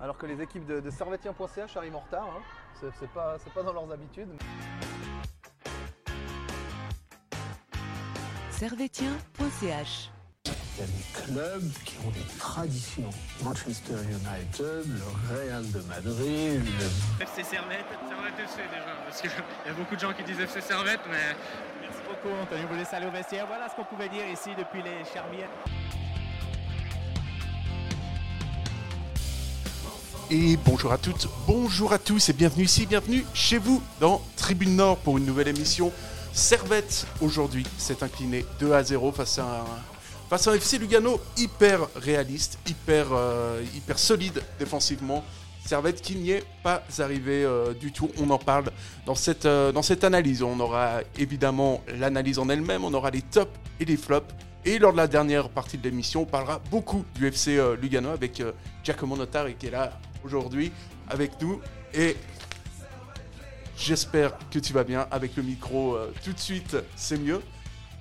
Alors que les équipes de, de servetien.ch arrivent en retard, hein. c'est pas, dans leurs habitudes. servetien.ch Il y a des clubs qui ont des traditions. Manchester United, le Real de Madrid, le FC Servette, Servette FC déjà, parce qu'il y a beaucoup de gens qui disent FC Servette, mais Merci beaucoup, Anthony. Vous laisse aller au vestiaire. Voilà ce qu'on pouvait dire ici depuis les Charmières. Et bonjour à toutes, bonjour à tous et bienvenue ici, bienvenue chez vous dans Tribune Nord pour une nouvelle émission. Servette aujourd'hui s'est incliné 2 à 0 face à un, FC Lugano hyper réaliste, hyper, euh, hyper solide défensivement. Servette qui n'y est pas arrivé euh, du tout. On en parle dans cette, euh, dans cette analyse. On aura évidemment l'analyse en elle-même, on aura les tops et les flops. Et lors de la dernière partie de l'émission, on parlera beaucoup du FC Lugano avec Giacomo Notari qui est là aujourd'hui avec nous. Et j'espère que tu vas bien avec le micro euh, tout de suite, c'est mieux.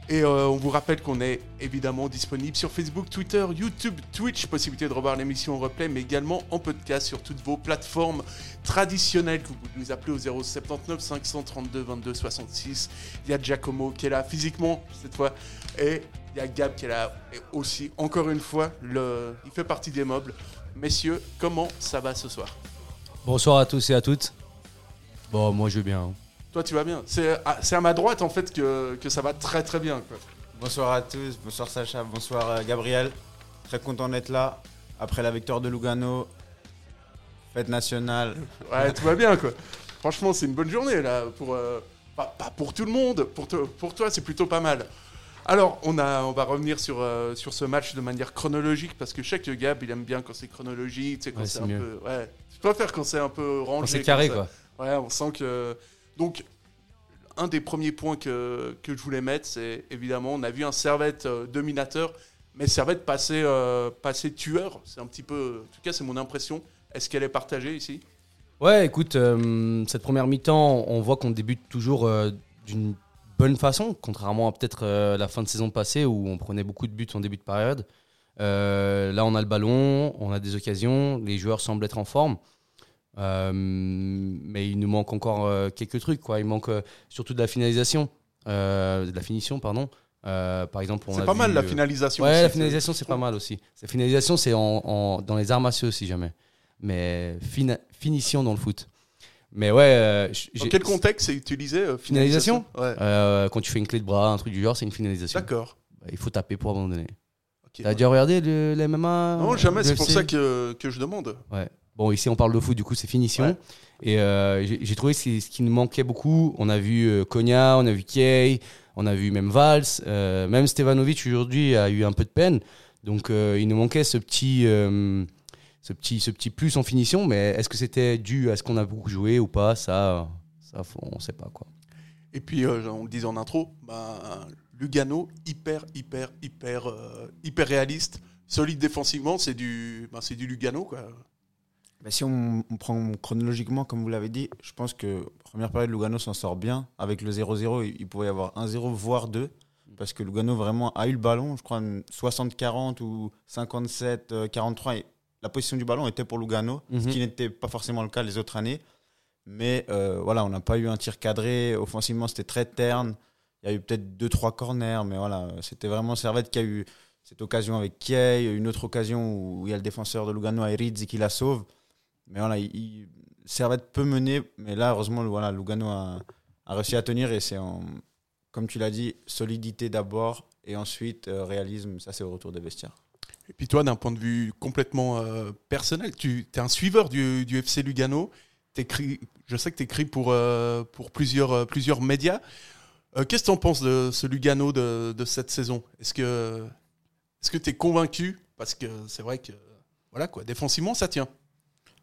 Et euh, on vous rappelle qu'on est évidemment disponible sur Facebook, Twitter, YouTube, Twitch, possibilité de revoir l'émission en replay, mais également en podcast sur toutes vos plateformes traditionnelles que vous pouvez nous appeler au 079 532 22 66. Il y a Giacomo qui est là physiquement cette fois, et il y a Gab qui est là aussi. Encore une fois, le... il fait partie des meubles. Messieurs, comment ça va ce soir? Bonsoir à tous et à toutes. Bon, moi je vais bien. hein. Toi, tu vas bien? C'est à, c'est à ma droite en fait que, que ça va très très bien. Quoi. Bonsoir à tous, bonsoir Sacha, bonsoir euh, Gabriel. Très content d'être là. Après la victoire de Lugano, fête nationale. Ouais, tout va bien quoi. Franchement, c'est une bonne journée là. Pour, euh, pas, pas pour tout le monde, pour, te- pour toi, c'est plutôt pas mal. Alors, on, a, on va revenir sur, euh, sur ce match de manière chronologique parce que je sais que Gab, il aime bien quand c'est chronologique, tu sais, quand Ouais, c'est un mieux. peu. Ouais, je préfère quand c'est un peu rangé. Quand c'est carré quoi. Ouais, on sent que. Donc, un des premiers points que, que je voulais mettre, c'est évidemment, on a vu un Servette euh, dominateur, mais Servette passé, euh, passé tueur. C'est un petit peu. En tout cas, c'est mon impression. Est-ce qu'elle est partagée ici? Ouais, écoute, cette première mi-temps, on voit qu'on débute toujours d'une bonne façon, contrairement à peut-être euh, la fin de saison passée où on prenait beaucoup de buts en début de période. Euh, là, on a le ballon, on a des occasions, les joueurs semblent être en forme. Euh, mais il nous manque encore quelques trucs. Quoi. Il manque surtout de la finalisation, de la finition, pardon. Par exemple, C'est pas mal la finalisation. Ouais, aussi, la finalisation, c'est pas mal aussi. La finalisation, c'est en, en- dans les arts martiaux, si jamais. Mais fina- finition dans le foot. Mais ouais. euh, Dans quel contexte c'est utilisé euh, Finalisation Ouais. euh, Quand tu fais une clé de bras, un truc du genre, c'est une finalisation. D'accord. Bah, Il faut taper pour abandonner. Ok. T'as déjà regardé le, le MMA Non, jamais, c'est pour ça que, que je demande. Bon, ici, on parle de foot, du coup, c'est finition. Ouais. Et euh, j'ai trouvé ce qui, nous manquait beaucoup. On a vu Konya, on a vu Kay, on a vu même Valls. euh, même Stevanovic, aujourd'hui, a eu un peu de peine. Donc, euh, il nous manquait ce petit, ce, petit, ce petit plus en finition. Mais est-ce que c'était dû à ce qu'on a beaucoup joué ou pas? Ça, ça on ne sait pas. quoi. Et puis, euh, on le disait en intro, bah, Lugano, hyper, hyper, hyper, euh, hyper réaliste, solide défensivement, c'est du, bah, c'est du Lugano. Quoi. Bah, si on, on prend chronologiquement, comme vous l'avez dit, je pense que première période, Lugano s'en sort bien. Avec le 0-0, il, il pouvait y avoir 1-0, voire 2. Parce que Lugano vraiment a eu le ballon, je crois 60-40 ou 57-43. La position du ballon était pour Lugano, ce Mhm. qui n'était pas forcément le cas les autres années. Mais euh, voilà, on n'a pas eu un tir cadré. Offensivement, c'était très terne. Il y a eu peut-être 2-3 corners, mais voilà, c'était vraiment Servette qui a eu cette occasion avec Kiei, une autre occasion où il y a le défenseur de Lugano, Airizzi, qui la sauve. Mais voilà, il, il- Servette peut mener, mais là, heureusement, voilà, Lugano a, a réussi à tenir et c'est, en- comme tu l'as dit, solidité d'abord et ensuite euh, réalisme, ça c'est au retour des vestiaires. Et puis toi, d'un point de vue complètement euh, personnel, tu es un suiveur du, FC Lugano. T'écris- je sais que tu écris pour, euh, pour plusieurs, euh, médias. Qu'est-ce que tu en penses de ce Lugano de, cette saison? Est-ce que est tu es convaincu? Parce que c'est vrai que voilà quoi, défensivement, ça tient.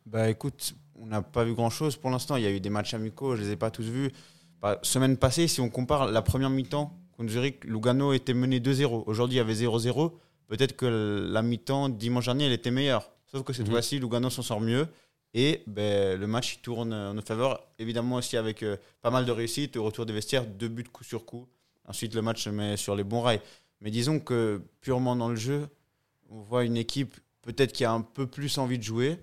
Bah écoute, on n'a pas vu grand-chose pour l'instant. Il y a eu des matchs amicaux, je les ai pas tous vus. Bah, semaine passée, si on compare la première mi-temps contre Zurich, Lugano était mené 2-0. Aujourd'hui, il y avait 0-0. Peut-être que la mi-temps dimanche dernier, elle était meilleure. Sauf que cette Mhm. fois-ci, Lugano s'en sort mieux. Et ben, le match il tourne en notre faveur. Évidemment aussi avec euh, pas mal de réussite. Au retour des vestiaires, deux buts coup sur coup. Ensuite, le match se met sur les bons rails. Mais disons que purement dans le jeu, on voit une équipe peut-être qui a un peu plus envie de jouer.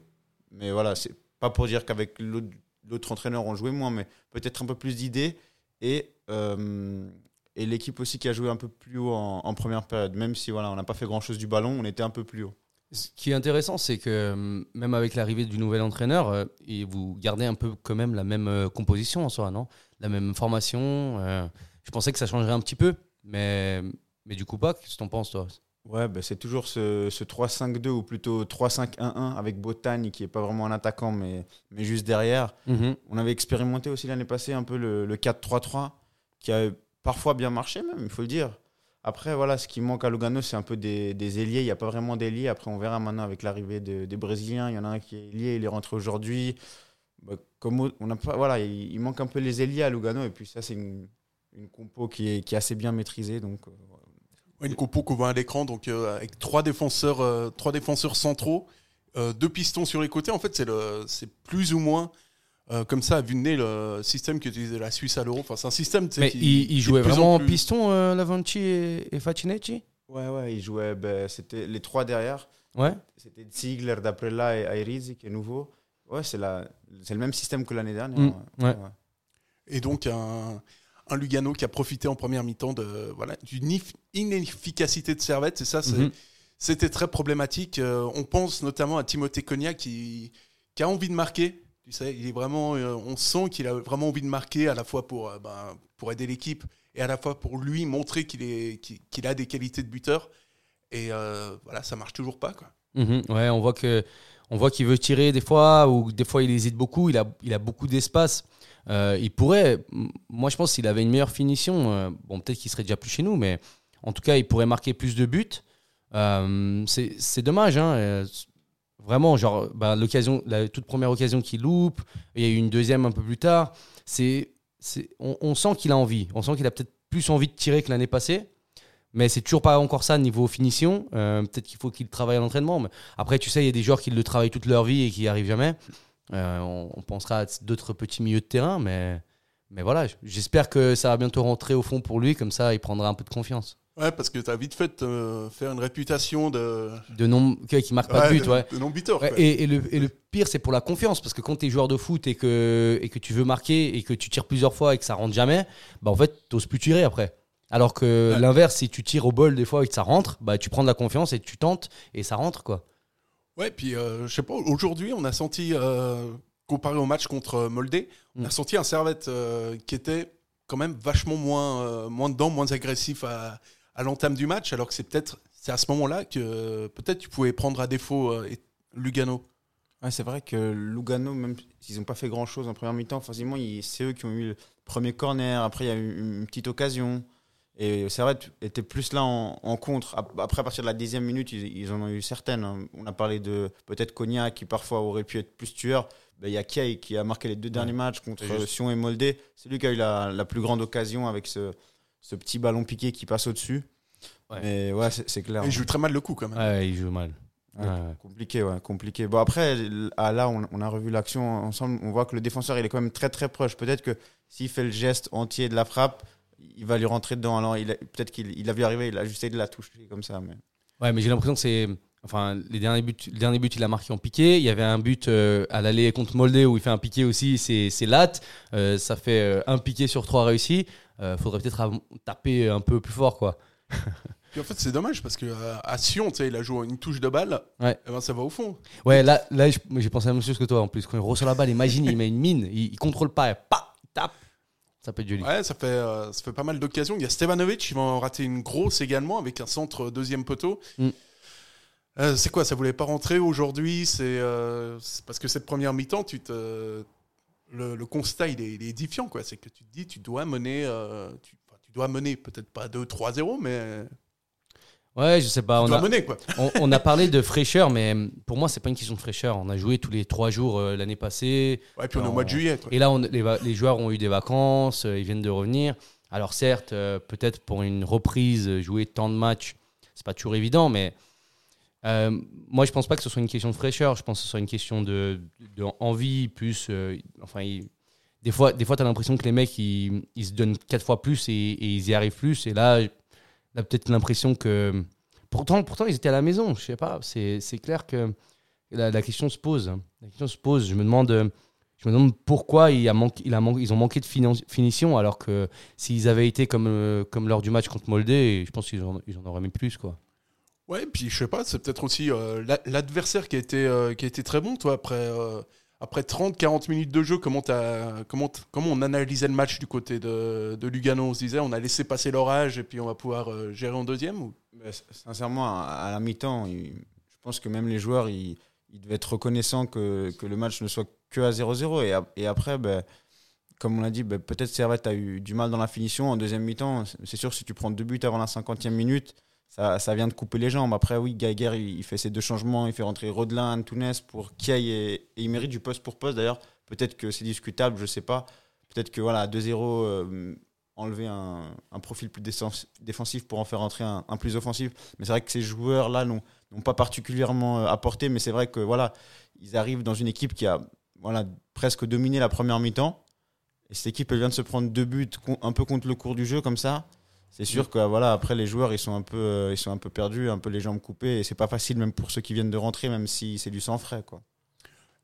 Mais voilà, c'est pas pour dire qu'avec l'autre l'autre entraîneur on jouait moins, mais peut-être un peu plus d'idées. Et, euh, et l'équipe aussi qui a joué un peu plus haut en, en première période. Même si voilà, on n'a pas fait grand-chose du ballon, on était un peu plus haut. Ce qui est intéressant, c'est que euh, même avec l'arrivée du nouvel entraîneur, euh, et vous gardez un peu quand même la même euh, composition en soi, non? La même formation. euh, je pensais que ça changerait un petit peu, mais, mais du coup pas. Qu'est-ce que t'en penses, toi? Ouais, ben c'est toujours ce, ce 3-5-2 ou plutôt 3-5-1-1 avec Botagne qui est pas vraiment un attaquant mais, mais juste derrière. On avait expérimenté aussi l'année passée un peu le, le 4-3-3 qui a parfois bien marché même, il faut le dire. Après, voilà, ce qui manque à Lugano, c'est un peu des, des ailiers. Il n'y a pas vraiment d'ailiers. Après, on verra maintenant avec l'arrivée de- des Brésiliens. Il y en a un qui est ailier, il est rentré aujourd'hui. Bah, comme on n'a pas, voilà, il, manque un peu les ailiers à Lugano. Et puis ça, c'est une, une compo qui est, qui est assez bien maîtrisée. Donc, euh, Une compo qu'on voit à l'écran, donc euh, avec trois défenseurs, euh, trois défenseurs centraux, deux pistons sur les côtés. En fait, c'est plus ou moins euh, comme ça à vue de nez le système qu'utilisait la Suisse à l'Euro. Enfin, c'est un système. tu sais, Mais qui- il, jouait vraiment en plus- piston, euh, Lavanci et, et Facinetti Ouais, ouais, il jouait, ben, c'était les trois derrière. Ouais. C'était Ziegler, Daprella et Airizi qui est nouveau. Ouais, c'est la- c'est le même système que l'année dernière. Mm, ouais. Et donc un, un Lugano qui a profité en première mi-temps de voilà d'une inefficacité de Servette. Et ça, c'est- Mhm. c'était très problématique. Euh, on pense notamment à Timothée Cognac qui, qui a envie de marquer. Tu sais, il est vraiment, euh, on sent qu'il a vraiment envie de marquer à la fois pour, euh, ben, pour aider l'équipe et à la fois pour lui montrer qu'il est, qu'il a des qualités de buteur. Et euh, voilà, ça marche toujours pas. Mhm, ouais, on voit que on voit qu'il veut tirer des fois ou des fois il hésite beaucoup. Il a, il a beaucoup d'espace. Il pourrait, moi je pense s'il avait une meilleure finition, bon peut-être qu'il serait déjà plus chez nous, mais en tout cas il pourrait marquer plus de buts. C'est dommage, hein, vraiment genre bah, l'occasion, la toute première occasion qu'il loupe, il y a eu une deuxième un peu plus tard. C'est, on, sent qu'il a envie, on sent qu'il a peut-être plus envie de tirer que l'année passée. Mais c'est toujours pas encore ça niveau finition. Euh, Peut-être qu'il faut qu'il travaille à l'entraînement. Mais après, tu sais, il y a des joueurs qui le travaillent toute leur vie et qui n'y arrivent jamais. Euh, on, on pensera à d'autres petits milieux de terrain, mais, mais voilà, j'espère que ça va bientôt rentrer au fond pour lui, comme ça il prendra un peu de confiance. Ouais, parce que tu as vite fait de faire une réputation de. De non, qui marque pas de but, ouais. de non-buteur. Ouais, et, et le, et le pire, c'est pour la confiance, parce que quand tu es joueur de foot et que, et que tu veux marquer et que tu tires plusieurs fois et que ça rentre jamais, bah en fait, tu plus tirer après. Alors que Ouais. l'inverse, si tu tires au bol des fois et que ça rentre, bah tu prends de la confiance et tu tentes et ça rentre, quoi. Ouais, puis euh, je sais pas, aujourd'hui, on a senti, euh, comparé au match contre Moldé, on a Mm. senti un Servette euh, qui était quand même vachement moins, euh, moins dedans, moins agressif à, à l'entame du match, alors que c'est peut-être c'est à ce moment-là que euh, peut-être tu pouvais prendre à défaut euh, Lugano. Ouais, c'est vrai que Lugano, même s'ils n'ont pas fait grand-chose en première mi-temps, forcément, c'est eux qui ont eu le premier corner. Après, il y a eu une, petite occasion. Et Servette était plus là en, en contre. Ap- Après, à partir de la dixième minute, ils, ils en ont eu certaines. hein. On a parlé de peut-être Cognac, qui parfois aurait pu être plus tueur. Ben, Il y a Kay qui a marqué les deux derniers matchs contre c'est euh, Sion et Moldé. C'est lui qui a eu la, la plus grande occasion avec ce, ce petit ballon piqué qui passe au-dessus. Ouais. Mais ouais, c'est clair. Et il joue très mal le coup quand même. Ouais, il joue mal. Ouais, Ouais, ouais. Compliqué, ouais, compliqué. Bon, après, là, on, on a revu l'action ensemble. On voit que le défenseur, il est quand même très, très proche. Peut-être que s'il fait le geste entier de la frappe, il va lui rentrer dedans. Alors, peut-être qu'il il a vu arriver, il a juste essayé de la toucher comme ça. Mais... Ouais, mais j'ai l'impression que c'est. Enfin, les derniers buts, le dernier but, il a marqué en piqué. Il y avait un but euh, à l'aller contre Moldé où il fait un piqué aussi, c'est c'est latte. Euh, ça fait euh, un piqué sur trois réussis. Euh, faudrait peut-être taper un peu plus fort, quoi. Puis en fait, c'est dommage parce que euh, à Sion, tu sais, il a joué une touche de balle, Ouais. et ben, ça va au fond. Ouais, là, là j'ai pensé à la même chose que toi en plus. Quand il reçoit la balle, imagine, il met une mine, il, il contrôle pas, et pa, il tape. Ça peut être joli. Ouais, ça fait, euh, ça fait pas mal d'occasions. Il y a Stevanovic, il va en rater une grosse également avec un centre deuxième poteau. Mm. Euh, c'est quoi Ça voulait pas rentrer aujourd'hui? C'est parce que cette première mi-temps, tu te, le, le constat il est, il est édifiant. C'est que tu te dis, tu dois mener, euh, tu, enfin, tu dois mener peut-être pas 2-3-0, mais Ouais, je sais pas. tu On dois a, mener quoi. on, on a parlé de fraîcheur, mais hum, pour moi, c'est pas une question de fraîcheur. On a joué tous les trois jours euh, l'année passée. Ouais, puis on est au mois de juillet. Et là, on- les, joueurs ont eu des vacances, euh, ils viennent de revenir. Alors certes, peut-être pour une reprise, jouer tant de matchs, c'est pas toujours évident, mais euh, moi, je pense pas que ce soit une question de fraîcheur. Je pense que ce soit une question de, envie plus. euh, enfin, des fois, des fois, t'as l'impression que les mecs, ils, se donnent quatre fois plus et, ils y arrivent plus. Et là, là peut-être l'impression que. Pourtant, pourtant, ils étaient à la maison. Je sais pas. C'est clair que la, question se pose. La question se pose. Je me demande, je me demande pourquoi ils ont manqué de finition, alors que s'ils avaient été comme, euh, comme lors du match contre Moldé, je pense qu'ils en, en auraient mis plus. Quoi. Ouais, puis je sais pas, c'est peut-être aussi euh, la- l'adversaire euh, qui a été très bon, toi, après, euh, après 30-40 minutes de jeu, comment, t'as- comment, comment on analysait le match du côté de, de Lugano? On se disait, on a laissé passer l'orage et puis on va pouvoir euh, gérer en deuxième s- sincèrement, à, la mi-temps, je pense que même les joueurs, ils, ils devaient être reconnaissants que, que le match ne soit que à 0-0. Et, après, ben, comme on l'a dit, ben, peut-être Servette a eu du mal dans la finition. En deuxième mi-temps, c'est- sûr, si tu prends deux buts avant la 50e minute, ça, vient de couper les jambes. Après, oui, Geiger, il, fait ses deux changements. Il fait rentrer Rodelin, Antunes pour Kiai et, il mérite du poste pour poste. D'ailleurs, peut-être que c'est discutable, je sais pas. Peut-être que voilà, à 2-0, euh, enlever un, profil plus défensif- pour en faire rentrer un, plus offensif. Mais c'est vrai que ces joueurs-là n'ont pas particulièrement euh, apporté. Mais c'est vrai que voilà, ils arrivent dans une équipe qui a voilà, presque dominé la première mi-temps. Et cette équipe, vient de se prendre deux buts un peu contre le cours du jeu comme ça. C'est sûr que voilà, après les joueurs, ils sont un peu, euh, ils sont un peu perdus, un peu les jambes coupées. Et c'est pas facile même pour ceux qui viennent de rentrer, même si c'est du sang frais.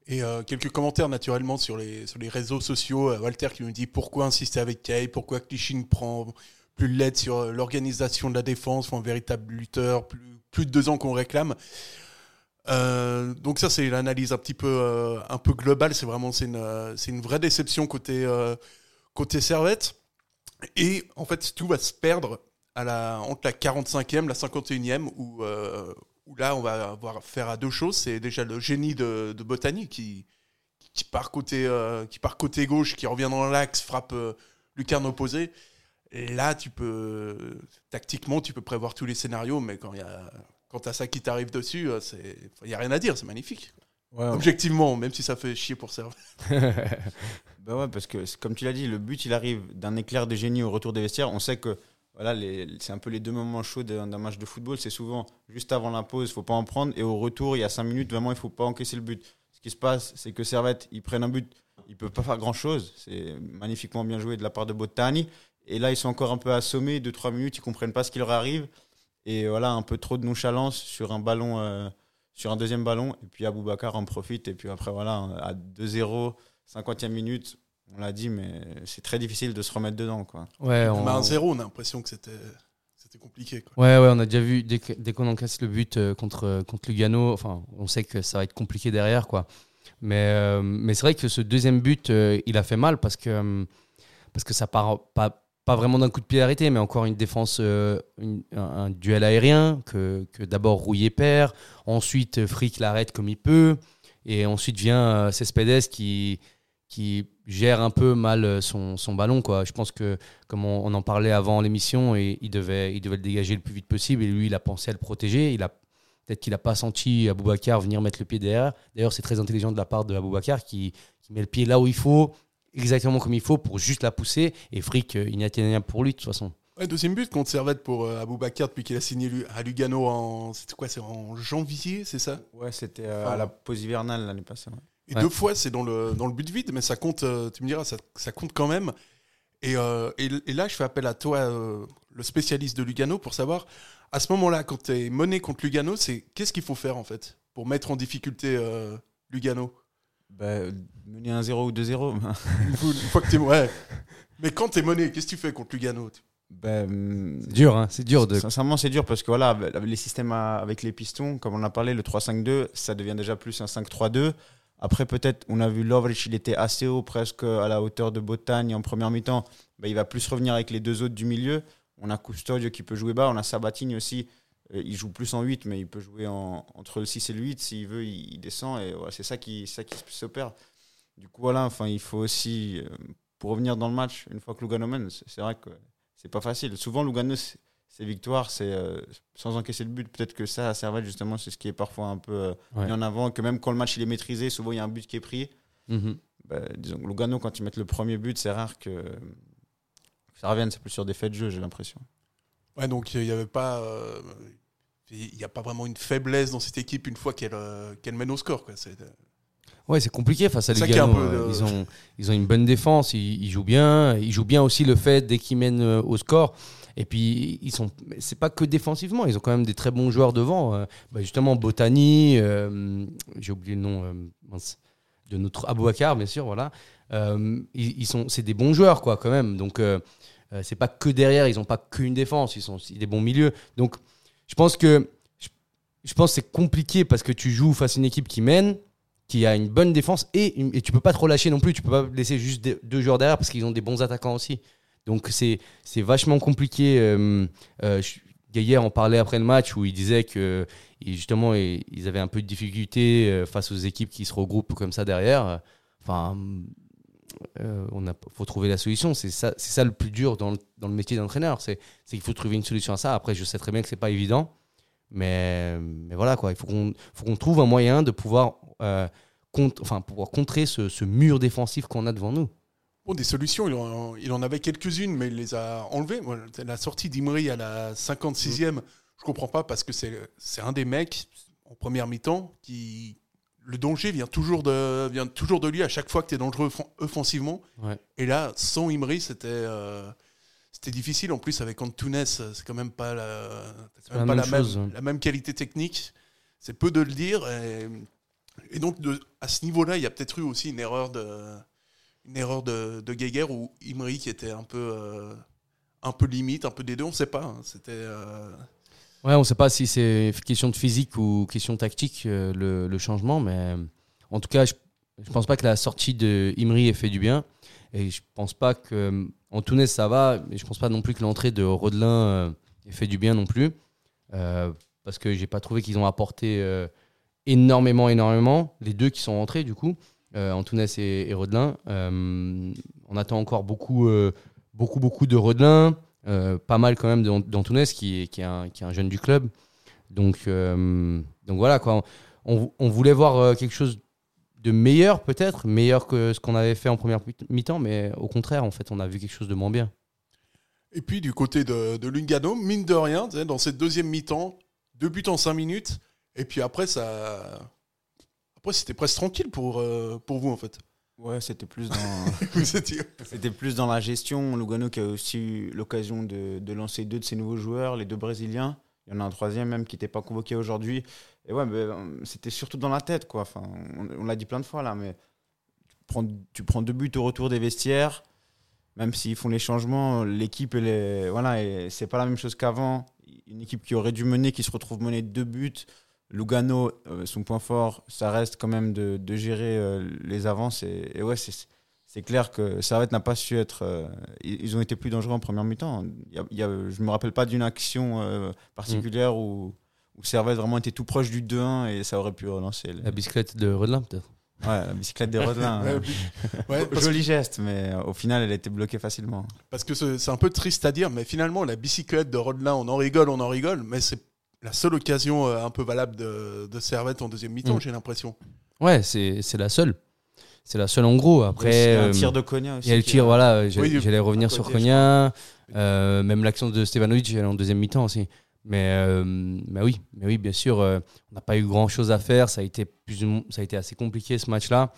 Et euh, quelques commentaires naturellement sur les, réseaux sociaux. Euh, Walter qui nous dit pourquoi insister avec Kay, pourquoi Clichy prend plus l'aide sur l'organisation de la défense, un véritable lutteur, plus, de deux ans qu'on réclame? Donc ça c'est l'analyse un petit peu un peu globale. C'est vraiment c'est une vraie déception côté côté Servette. Et en fait tout va se perdre à la entre la 45e, la 51e où euh, où là on va avoir faire à deux choses. C'est déjà le génie de, de Botany qui qui part côté euh, qui part côté gauche, qui revient dans l'axe, frappe euh, lucarne opposée. Et là, tu peux tactiquement, tu peux prévoir tous les scénarios, mais quand il y a quand t'as ça qui t'arrive dessus, il y a rien à dire, c'est magnifique. Objectivement, même si ça fait chier pour ça. Bah ouais, parce que comme tu l'as dit, le but il arrive d'un éclair de génie au retour des vestiaires. On sait que voilà, c'est un peu les deux moments chauds d'un match de football. C'est souvent juste avant la pause, il faut pas en prendre, et au retour, il y a 5 minutes, vraiment, il faut pas encaisser le but. Ce qui se passe, c'est que Servette, ils prennent un but, ils peuvent pas faire grand chose. C'est magnifiquement bien joué de la part de Bottani. Et là, ils sont encore un peu assommés, 2-3 minutes, ils comprennent pas ce qui leur arrive. Et voilà, un peu trop de nonchalance sur un ballon, euh, sur un deuxième ballon. Et puis Aboubacar en profite. Et puis après, voilà, à 2-0, 50e minute, on l'a dit, mais c'est très difficile de se remettre dedans. Quoi. Ouais, on, un zéro, on a l'impression que c'était c'était compliqué. Quoi. ouais, ouais, on a déjà vu, dès, que- dès qu'on encaisse le but euh, contre, contre Lugano, enfin, on sait que ça va être compliqué derrière. quoi. Mais, euh, mais c'est vrai que ce deuxième but, euh, il a fait mal parce que, euh, parce que ça part pas, pas vraiment d'un coup de pied arrêté, mais encore une défense, euh, une- un, un duel aérien que, que d'abord Rouillet perd, ensuite euh, Frick l'arrête comme il peut, et ensuite vient euh, Cespedes qui, qui gère un peu mal euh, son, son ballon. Quoi. Je pense que, comme on, on en parlait avant l'émission, et il devait, il devait le dégager le plus vite possible, et lui, il a pensé à le protéger. Il a Peut-être qu'il n'a pas senti Aboubacar venir mettre le pied derrière. D'ailleurs, c'est très intelligent de la part de Aboubacar qui, qui met le pied là où il faut, exactement comme il faut, pour juste la pousser. Et Frick, euh, inatteignable pour lui, de toute façon. Ouais, deuxième but contre Servette pour euh, Aboubacar depuis qu'il a signé à Lugano en c'était quoi c'est en janvier c'est ça? Ouais, c'était euh, Enfin, à la pause hivernale l'année passée. ouais. Et Ouais. deux fois c'est dans le dans le but vide mais ça compte euh, tu me diras ça, ça compte quand même et, euh, et, et là je fais appel à toi euh, le spécialiste de Lugano pour savoir à ce moment-là quand tu es mené contre Lugano c'est qu'est-ce qu'il faut faire en fait pour mettre en difficulté euh, Lugano? Bah, mener 1-0 ou 2-0. une fois, une fois que t'es ouais mais quand t'es mené qu'est-ce que tu fais contre Lugano? Hum, C'est dur, hein, c'est dur de. Sincèrement, c'est dur parce que voilà, les systèmes avec les pistons, comme on a parlé, le 3-5-2, ça devient déjà plus un 5-3-2. Après, peut-être, on a vu Lovric, il était assez haut, presque à la hauteur de Botagne en première mi-temps. Bah, il va plus revenir avec les deux autres du milieu. On a Custodio qui peut jouer bas, on a Sabatini aussi. Euh, Il joue plus en 8, mais il peut jouer en- entre le 6 et le 8. S'il veut, il, descend. Et voilà, c'est ça qui, ça qui s'opère. Du coup, voilà, enfin, il faut aussi, euh, pour revenir dans le match, une fois que Lugano mène, c'est vrai que c'est pas facile. Souvent, Lugano, ses victoires, c'est euh, sans encaisser le but. Peut-être que ça, à Servette, justement, c'est ce qui est parfois un peu euh, Ouais. mis en avant. Que même quand le match il est maîtrisé, souvent il y a un but qui est pris. Mhm. Bah, disons que Lugano, quand ils mettent le premier but, c'est rare que, que ça revienne. C'est plus sur des faits de jeu, j'ai l'impression. Ouais, donc il n'y avait pas. euh, Il n'y a pas vraiment une faiblesse dans cette équipe une fois qu'elle euh, qu'elle mène au score. Quoi. Ouais, c'est compliqué face à Lugano. peu euh, de- Ils, ont, ils ont une bonne défense, ils, ils jouent bien. Ils jouent bien aussi le fait, dès qu'ils mènent au score, Et puis, ils sont. C'est pas que défensivement, ils ont quand même des très bons joueurs devant. euh, bah, justement, Botany, euh, j'ai oublié le nom euh, de notre Abouakar, bien sûr, voilà. Ils, sont, c'est des bons joueurs, quoi, quand même. Donc, c'est pas que derrière, ils ont pas qu'une défense, ils sont des bons milieux. Donc, je pense que je, pense c'est compliqué parce que tu joues face à une équipe qui mène, qui a une bonne défense et, et tu peux pas trop lâcher non plus. Tu peux pas laisser juste deux joueurs derrière parce qu'ils ont des bons attaquants aussi. Donc c'est vachement compliqué. Euh, euh, Gaillard en parlait après le match où il disait que justement il- ils avaient un peu de difficulté euh, face aux équipes qui se regroupent comme ça derrière. Enfin, euh, faut trouver la solution. C'est ça, ça le plus dur dans le, dans le métier d'entraîneur. C'est qu'il faut trouver une solution à ça. Après, je sais très bien que c'est pas évident, mais mais voilà quoi. Il faut qu'on qu'on trouve un moyen de pouvoir contre, enfin pouvoir contrer ce mur défensif qu'on a devant nous. Bon, des solutions, il en, il en avait quelques-unes, mais il les a enlevées. La sortie d'Imri à la 56e, je comprends pas parce que c'est un des mecs en première mi-temps qui. Le danger vient toujours de, vient toujours de lui à chaque fois que tu es dangereux offen- offensivement. Ouais. Et là, sans Imri, c'était euh, c'était difficile. En plus, avec Antunes, c'est quand même pas la, même pas même la, même, ouais. la même qualité technique. C'est peu de le dire. Et, et donc, de, à ce niveau-là, il y a peut-être eu aussi une erreur de, une erreur de, de Geiger ou Imri qui était un peu, euh, un peu limite, un peu des deux, on ne sait pas. hein. C'était. euh, Ouais, on ne sait pas si c'est question de physique ou question tactique euh, le, changement, mais en tout cas, je ne pense pas que la sortie de Imri ait fait du bien. Et je pense pas que. Ça va, mais je pense pas non plus que l'entrée de Rodelin ait fait du bien non plus. Parce que j'ai pas trouvé qu'ils ont apporté énormément, énormément. Les deux qui sont rentrés, du coup, Antunes et, Rodelin. Euh, on attend encore beaucoup, euh, beaucoup, beaucoup de Rodelin. Euh, pas mal quand même d'An- d'Antunes qui, est- qui, est un, jeune du club. Donc, euh, donc voilà, quoi. On, voulait voir euh, quelque chose de meilleur, peut-être, meilleur que ce qu'on avait fait en première mi- mi-temps, mais au contraire, en fait, on a vu quelque chose de moins bien. Et puis du côté de, de Lungano, mine de rien, dans cette deuxième mi-temps, deux buts en cinq minutes. Et puis après, ça. C'était presque tranquille pour, euh, pour vous, en fait. Ouais, c'était plus dans. C'était plus dans la gestion. Lugano qui a aussi eu l'occasion de, de lancer deux de ses nouveaux joueurs, les deux Brésiliens. Il y en a un troisième même qui n'était pas convoqué aujourd'hui. Et ouais, euh, c'était surtout dans la tête, quoi. Enfin, on, on l'a dit plein de fois là, mais tu prends, tu prends deux buts au retour des vestiaires. Même s'ils font les changements, l'équipe, voilà, c'est pas la même chose qu'avant. Une équipe qui aurait dû mener, qui se retrouve menée de deux buts. Lugano, euh, son point fort, ça reste quand même de, de gérer euh, les avances. Et, et ouais, c'est clair que Servette n'a pas su être. euh, ils ont été plus dangereux en première mi-temps. A- a- je ne me rappelle pas d'une action euh, particulière où, où Servette vraiment était tout proche du 2-1 et ça aurait pu relancer. La bicyclette de Rodelin, peut-être. Ouais, la bicyclette des Rodelins. Ouais, parce, Joli geste, mais au final, elle était bloquée facilement. parce que c'est c'est un peu triste à dire, mais finalement, la bicyclette de Rodelin, on en rigole, on en rigole, mais c'est la seule occasion euh, un peu valable de, de Servette en deuxième mi-temps, Mm. j'ai l'impression. Ouais, c'est c'est la seule. C'est la seule en gros. Après, Aussi, un euh, tir de Konya aussi. il y a le tir, a- voilà, Oui, j'allais revenir sur Konya. Euh, même l'action de Stevanovic, en deuxième mi-temps aussi. Mais, euh, mais oui, mais oui, bien sûr, euh, on n'a pas eu grand chose à faire. Ça a été plus, ou moins- ça a été assez compliqué ce match-là.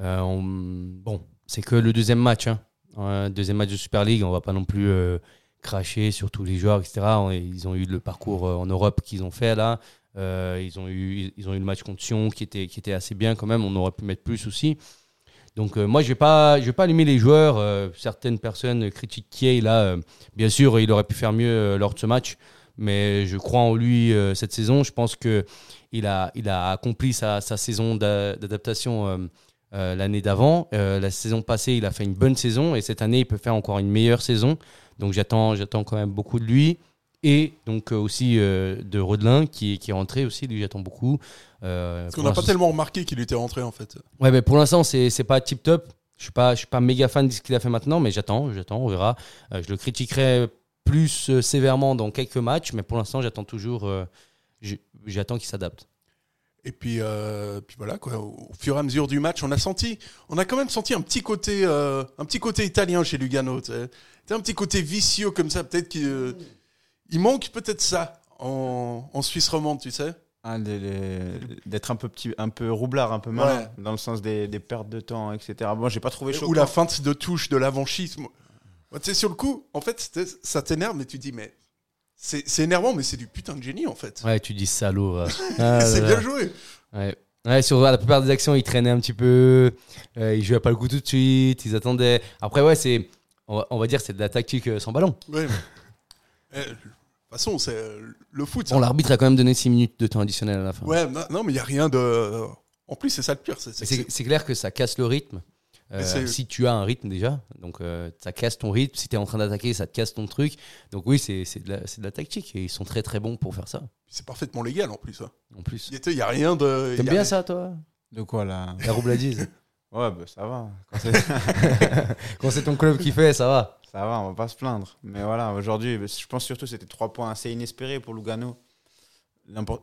Euh, on- bon, c'est que le deuxième match, hein. Un deuxième match de Super League. On va pas non plus euh, cracher sur tous les joueurs, etc. Ils ont eu le parcours euh, en Europe qu'ils ont fait là. Euh, ils ont eu, ils ont eu le match contre Sion qui était, qui était assez bien quand même. On aurait pu mettre plus aussi. Donc euh, moi, je vais pas, pas allumer les joueurs. Certaines personnes critiquent Kiei là. Bien sûr, il aurait pu faire mieux lors de ce match, mais je crois en lui cette saison. Je pense que il a, il a accompli sa, sa saison d'a- d'adaptation l'année d'avant. Euh, la saison passée, il a fait une bonne saison et cette année, il peut faire encore une meilleure saison. Donc j'attends, j'attends quand même beaucoup de lui. Et donc euh, aussi euh, de Rodelin qui, qui est rentré aussi, lui j'attends beaucoup. Euh, Parce qu'on n'a pas tellement remarqué qu'il était rentré, en fait. Ouais, mais pour l'instant, c'est c'est pas tip top. Je suis pas, je suis pas méga fan de ce qu'il a fait maintenant, mais j'attends, j'attends, on verra. Euh, je le critiquerai plus euh, sévèrement dans quelques matchs, mais pour l'instant, j'attends toujours. euh, j'attends qu'il s'adapte. Et puis, euh, puis voilà, quoi. Au fur et à mesure du match, on a senti, on a quand même senti un petit côté, euh, un petit côté italien chez Lugano. tu sais. Tu sais, Un petit côté vicieux comme ça, peut-être qu'il euh, il manque peut-être ça en, en Suisse romande, tu sais. Ah, D'être un peu petit, un peu roublard, un peu Ouais. dans le sens des, des pertes de temps, etc. Bon, j'ai pas trouvé chaud. Ou la feinte de touche de l'avant-schisme. Tu sais, sur le coup, en fait, ça t'énerve, mais tu dis, mais c'est énervant, mais c'est du putain de génie, en fait. Ouais, tu dis salaud. va. Ah c'est bien joué. Ouais. Ouais, sur la plupart des actions, ils traînaient un petit peu. euh, ils jouaient pas le coup tout de suite. Ils attendaient. Après, ouais, c'est. On va, on va dire c'est de la tactique euh, sans ballon. Ouais, Eh, De toute façon, c'est euh, le foot. Bon, l'arbitre a quand même donné 6 minutes de temps additionnel à la fin. Ouais, non, non, mais il n'y a rien de. En plus, c'est ça le pire. c'est clair que ça casse le rythme. Euh, si tu as un rythme déjà, donc euh, ça casse ton rythme. Si tu es en train d'attaquer, ça te casse ton truc. Donc oui, c'est c'est de, de la tactique et ils sont très très bons pour faire ça. C'est parfaitement légal en plus. hein. En plus. Il n'y a rien de. T'aimes bien rien- ça, toi? De quoi là? La roubladise Ouais, bah, ça va. Quand c'est- ton club qui fait, ça va. Ça va, on va pas se plaindre. Mais voilà, aujourd'hui, je pense surtout que c'était trois points assez inespérés pour Lugano.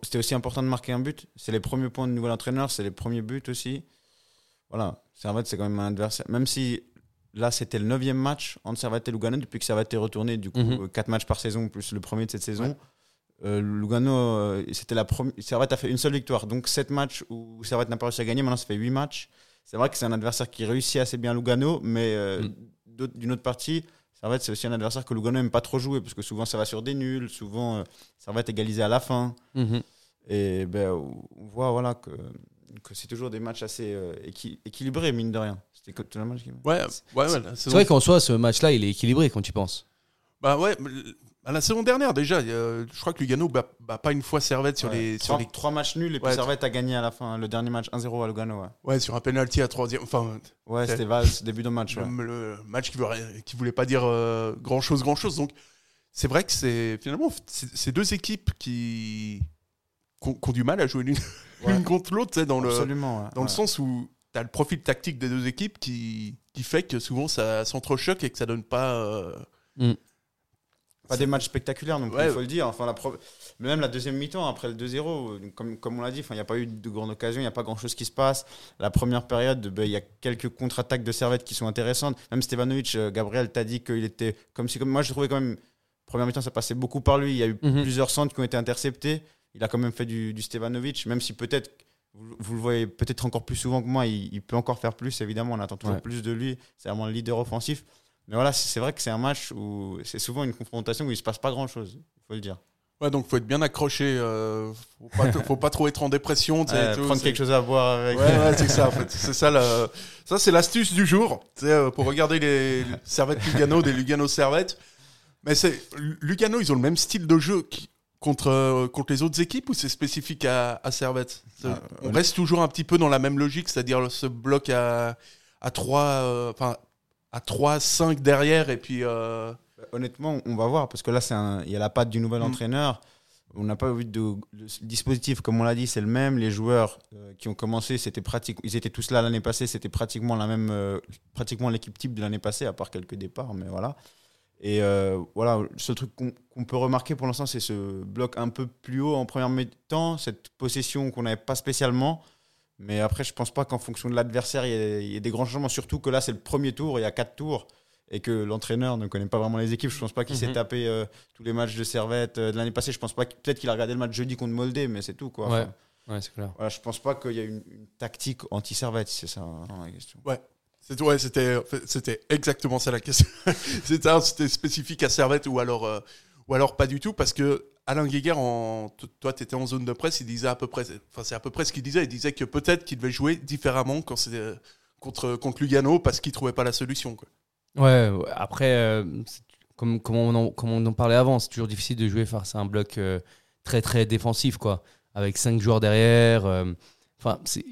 C'était aussi important de marquer un but. C'est les premiers points de nouvel entraîneur, c'est les premiers buts aussi. Voilà, Servette, c'est quand même un adversaire. Même si là, c'était le neuvième match entre Servette et Lugano depuis que Servette est retourné, du coup, euh, quatre matchs par saison, plus le premier de cette saison. Euh, Lugano, euh, c'était la première. Servette a fait une seule victoire. Donc, sept matchs où Servette n'a pas réussi à gagner. Maintenant, ça fait huit matchs. C'est vrai que c'est un adversaire qui réussit assez bien Lugano, mais euh, Mm. d'une autre partie, Servette, c'est aussi un adversaire que Lugano n'aime pas trop jouer parce que souvent ça va sur des nuls, souvent Servette égalisé à la fin. Mhm. Et ben, on voit voilà, que, que c'est toujours des matchs assez euh, équi- équilibrés, mine de rien. C'était que tout le match qui- Ouais, ouais, C'est vrai qu'en soi, ce match-là, il est équilibré quand tu penses. Bah ouais, à la saison dernière déjà, je crois que Lugano bat, bat pas une fois Servette sur Ouais. les sur trois, les trois matchs nuls et puis Ouais. Servette a gagné à la fin, le dernier match 1-0 à Lugano. Ouais, ouais sur un penalty à troisième. Enfin, ouais c'était Valls, début de match. ouais. le, le match qui, qui voulait pas dire grand chose, grand chose. Donc c'est vrai que c'est finalement c'est deux équipes qui qui ont, qui ont du mal à jouer l'une Ouais. contre l'autre, dans le ouais. dans le sens où tu as le profil tactique des deux équipes qui qui fait que souvent ça s'entrechoque et que ça donne pas. euh, Pas des matchs spectaculaires Ouais. il faut le dire. Enfin, la pro- Même la deuxième mi-temps, après le 2-0, euh, comme, comme on l'a dit, enfin, il n'y a pas eu de grande occasion, il n'y a pas grand-chose qui se passe. La première période, ben, il y a quelques contre-attaques de Servette qui sont intéressantes. Même Stevanovic, euh, Gabriel t'a dit qu'il était comme si... Comme, moi, je trouvais quand même, première mi-temps, ça passait beaucoup par lui. Il y a eu Mhm. plusieurs centres qui ont été interceptés. Il a quand même fait du, du Stevanovic, même si peut-être, vous, vous le voyez peut-être encore plus souvent que moi, il, il peut encore faire plus, évidemment. On attend toujours Ouais. plus de lui. C'est vraiment le leader offensif. Mais voilà, c'est vrai que c'est un match où c'est souvent une confrontation où il se passe pas grand chose, il faut le dire. Ouais, donc faut être bien accroché. euh, faut, pas, faut pas trop être en dépression. Euh, tout, prendre quelque chose à boire avec. Ouais, ouais, c'est ça, en fait. C'est ça, la- ça c'est l'astuce du jour. Tu sais, euh, pour regarder les les Servette Lugano, des Lugano Servette. Mais c'est Lugano, ils ont le même style de jeu qui- contre, euh, contre les autres équipes ou c'est spécifique à, à Servette? Ah, On euh, reste toujours un petit peu dans la même logique, c'est-à-dire ce bloc à, à 3, enfin, à 3, 5 derrière et puis. euh, Honnêtement, on va voir, parce que là, il y a la patte du nouvel Mm. entraîneur. On n'a pas vu de, le dispositif, comme on l'a dit, c'est le même. Les joueurs euh, qui ont commencé, c'était pratique, ils étaient tous là l'année passée, c'était pratiquement la même, euh, pratiquement l'équipe type de l'année passée, à part quelques départs, mais voilà. Et euh, voilà, ce truc qu'on peut remarquer pour l'instant, c'est ce bloc un peu plus haut en première mi-temps, cette possession qu'on n'avait pas spécialement. Mais après, je pense pas qu'en fonction de l'adversaire, il y, ait- il y ait des grands changements. Surtout que là, c'est le premier tour, il y a quatre tours, et que l'entraîneur ne connaît pas vraiment les équipes. Je pense pas qu'il s'est Mhm. tapé euh, tous les matchs de Servette euh, de l'année passée. Je pense pas. Peut-être qu'il a regardé le match jeudi contre Moldé, mais c'est tout quoi. Ouais. Enfin, Ouais, c'est clair. voilà, je pense pas qu'il y a une, une tactique anti-Servette, c'est ça hein, la question. C'est- Ouais, c'était exactement ça la question. c'était spécifique à Servette ou alors euh, ou alors pas du tout parce que Alain Guéguer en toi tu étais en zone de presse, il disait à peu près enfin c'est à peu près ce qu'il disait, il disait que peut-être qu'il devait jouer différemment euh, contre contre Lugano parce qu'il trouvait pas la solution quoi. Ouais, après, euh, comme, comme, on en, comme on en parlait avant, c'est toujours difficile de jouer face à un bloc très très défensif, quoi, avec cinq joueurs derrière. Enfin, c'est-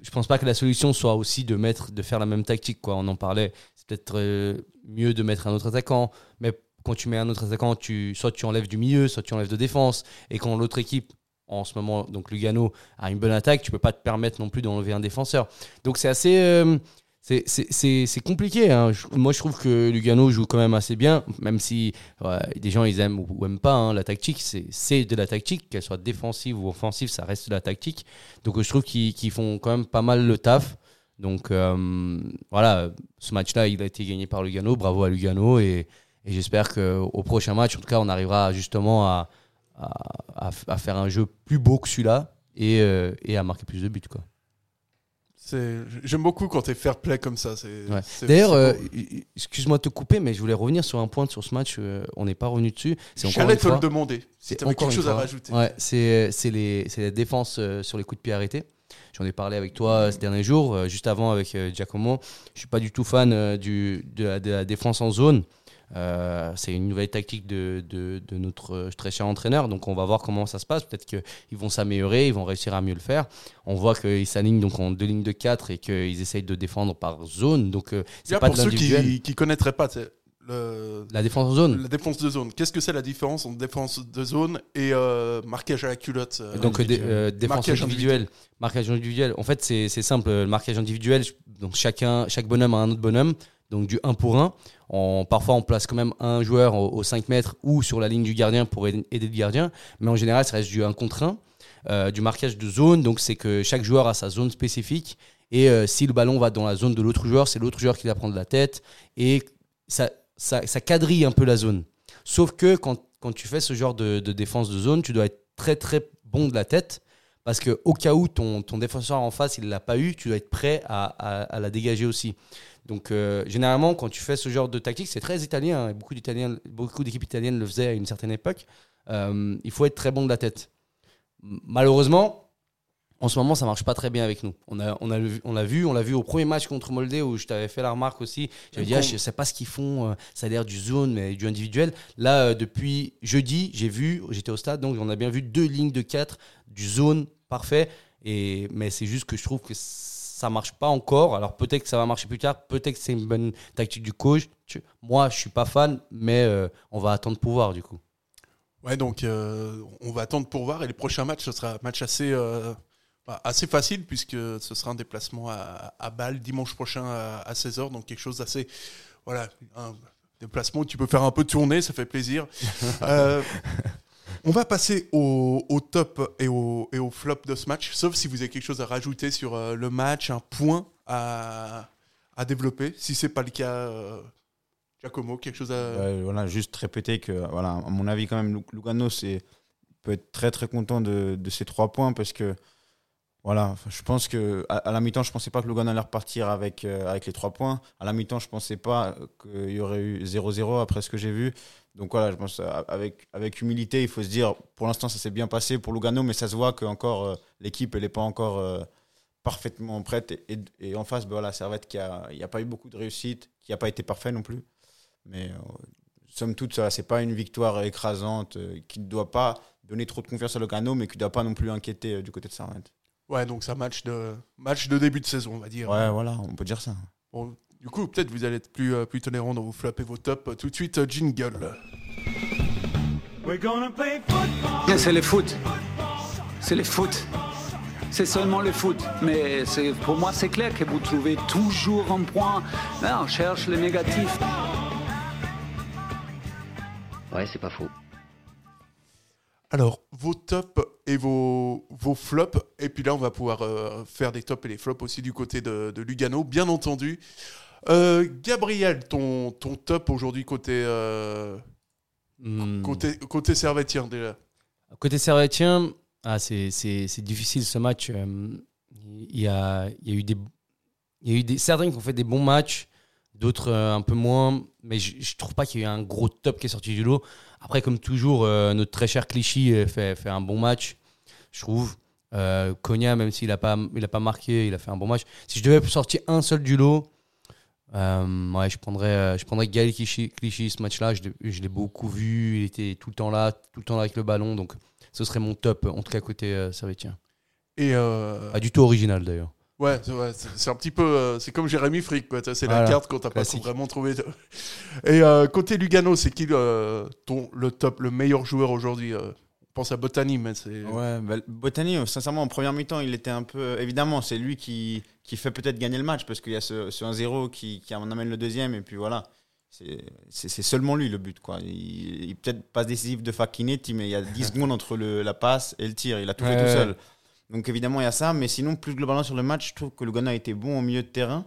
je pense pas que la solution soit aussi de mettre, de faire la même tactique, quoi. On en parlait. C'est peut-être euh, mieux de mettre un autre attaquant, mais quand tu mets un autre attaquant, tu, soit tu enlèves du milieu, soit tu enlèves de défense, et quand l'autre équipe en ce moment, donc Lugano, a une bonne attaque, tu peux pas te permettre non plus d'enlever un défenseur. Donc c'est assez, euh, c'est- compliqué. hein. Moi, je trouve que Lugano joue quand même assez bien, même si des gens ils aiment ou, aiment pas hein, la tactique. C'est de la tactique, qu'elle soit défensive ou offensive, ça reste de la tactique. Donc je trouve qu'ils font quand même pas mal le taf. Donc euh, voilà, ce match-là, il a été gagné par Lugano. Bravo à Lugano et, et j'espère qu'au prochain match, en tout cas, on arrivera justement à faire un jeu plus beau que celui-là et, euh, et à marquer plus de buts. Quoi. J'aime beaucoup quand t'es fair play comme ça. Ouais. D'ailleurs, euh, excuse-moi de te couper, mais je voulais revenir sur un point sur ce match. euh, on n'est pas revenu dessus. J'allais te le fois- demander. Si t'avais quelque chose à rajouter. Ouais, c'est c'est la défense euh, sur les coups de pied arrêtés. J'en ai parlé avec toi euh, ces derniers jours, euh, juste avant avec euh, Giacomo. Je suis pas du tout fan euh, du, de, la, de la défense en zone. Euh, c'est une nouvelle tactique de, de, de notre euh, très cher entraîneur, donc on va voir comment ça se passe. Peut-être qu'ils vont s'améliorer, ils vont réussir à mieux le faire. On voit qu'ils s'alignent donc en deux lignes de 4 et qu'ils essayent de défendre par zone. Donc euh, c'est pas pour de ceux qui qui connaîtraient pas, le- La défense en zone. la défense de zone. Qu'est-ce que c'est la différence entre défense de zone et euh, marquage à la culotte euh, Donc, dé- euh, défense Marquage individuelle. Marquage individuel. En fait, c'est simple. Le marquage individuel, donc chacun, chaque bonhomme a un autre bonhomme. Donc, du 1 pour 1. On, parfois, on place quand même un joueur au, au 5 mètres ou sur la ligne du gardien pour aider le gardien. Mais en général, ça reste du 1 contre 1. Euh, du marquage de zone, donc c'est que chaque joueur a sa zone spécifique. Et euh, si le ballon va dans la zone de l'autre joueur, c'est l'autre joueur qui la prend de la tête. Et ça, ça, quadrille un peu la zone. Sauf que quand, quand tu fais ce genre de défense de zone, tu dois être très très bon de la tête. Parce que au cas où ton, ton défenseur en face, il ne l'a pas eu, tu dois être prêt à, à- la dégager aussi. Donc euh, généralement, quand tu fais ce genre de tactique, c'est très italien. hein, beaucoup d'Italiens, beaucoup d'équipes italiennes le faisaient à une certaine époque. euh, il faut être très bon de la tête. Malheureusement, en ce moment, ça marche pas très bien avec nous. On a, on a, on l'a vu, on l'a vu au premier match contre Moldé où je t'avais fait la remarque aussi. J'avais dit, ah, je sais pas ce qu'ils font, euh, ça a l'air du zone, mais du individuel. Là, euh, depuis jeudi, j'ai vu, j'étais au stade, donc on a bien vu deux lignes de 4 du zone parfait. Et, mais c'est juste que je trouve que ça marche pas encore. Alors peut-être que ça va marcher plus tard, peut-être que c'est une bonne tactique du coach. Moi, je suis pas fan, mais euh, on va attendre pour voir du coup. Ouais, donc euh, on va attendre pour voir. Et les prochains matchs, ce sera un match assez, euh, bah, assez facile puisque ce sera un déplacement à, à Bâle dimanche prochain à, 16h. Donc quelque chose d'assez. Voilà, un déplacement où tu peux faire un peu tourner, ça fait plaisir. Euh, on va passer au, au top et au, et au flop de ce match, sauf si vous avez quelque chose à rajouter sur euh, le match, un point à, à développer. Si c'est pas le cas, euh, Giacomo, quelque chose à. Ouais, voilà, juste répéter que, voilà, à mon avis, quand même, Lu- Lugano c'est, peut être très très content de, de ces trois points parce que, voilà, je pense que à, la mi-temps, je pensais pas que Lugano allait repartir avec, euh, avec les trois points. À la mi-temps, je pensais pas qu'il y aurait eu 0-0 après ce que j'ai vu. Donc voilà, je pense euh, avec, avec humilité, il faut se dire, pour l'instant, ça s'est bien passé pour Lugano, mais ça se voit que encore euh, l'équipe, n'est pas encore parfaitement prête. Et, en face, ben voilà, Servette, qui a, a pas eu beaucoup de réussite, qui n'a pas été parfait non plus. Mais somme toute, ça, c'est pas une victoire écrasante qui ne doit pas donner trop de confiance à Lugano, mais qui ne doit pas non plus inquiéter du côté de Servette. Ouais, donc c'est un match de, match de début de saison, on va dire. Ouais, voilà, on peut dire ça. Bon, du coup, peut-être vous allez être plus, euh, plus tolérant dans vos flops et vos tops. Tout de suite, euh, jingle. C'est le foot. C'est le foot. C'est seulement le foot. Mais c'est- pour moi, c'est clair que vous trouvez toujours un point. Là, on cherche le négatif. Ouais, c'est pas faux. Alors, vos tops et vos, vos flops. Et puis là, on va pouvoir euh, faire des tops et des flops aussi du côté de, de Lugano, bien entendu. Euh, Gabriel, ton, ton top aujourd'hui côté, euh, Hmm. côté, côté servétien déjà. Côté Servetien, ah, c'est c'est- c'est difficile ce match. Euh, Il y a, il y a eu des, il y a eu des, certains qui ont fait des bons matchs, d'autres euh, un peu moins. Mais je, je trouve pas qu'il y ait un gros top qui est sorti du lot. Après, comme toujours, euh, notre très cher Clichy euh, fait, fait un bon match, je trouve. Euh, Konya, même s'il n'a pas, il a pas marqué, il a fait un bon match. Si je devais sortir un seul du lot, euh, ouais, je prendrais, je prendrais Gaël Clichy, Clichy ce match-là. Je, l'ai- je l'ai beaucoup vu. Il était tout le temps là, tout le temps là avec le ballon. Donc, ce serait mon top, en tout cas côté euh, Servetien. Et Pas du tout original d'ailleurs. Ouais, c'est ouais, c'est- c'est un petit peu. euh, c'est comme Jérémy Frick, quoi. C'est la carte quand t'as pas vraiment trouvé. Et euh, côté Lugano, c'est qui le, ton, le top, le meilleur joueur aujourd'hui euh, On pense à Botany, mais c'est. Ouais, bah, Botany, euh, sincèrement, en première mi-temps, il était un peu. Évidemment, c'est lui qui, qui fait peut-être gagner le match parce qu'il y a ce, ce 1-0 qui, qui en amène le deuxième, et puis voilà. C'est seulement lui le but. Quoi. Il, il peut-être passe décisif de Fakinetti, mais il y a 10 secondes entre le, la passe et le tir. Il a tout fait tout seul. Donc évidemment, il y a ça. Mais sinon, plus globalement sur le match, je trouve que Lugano a été bon au milieu de terrain.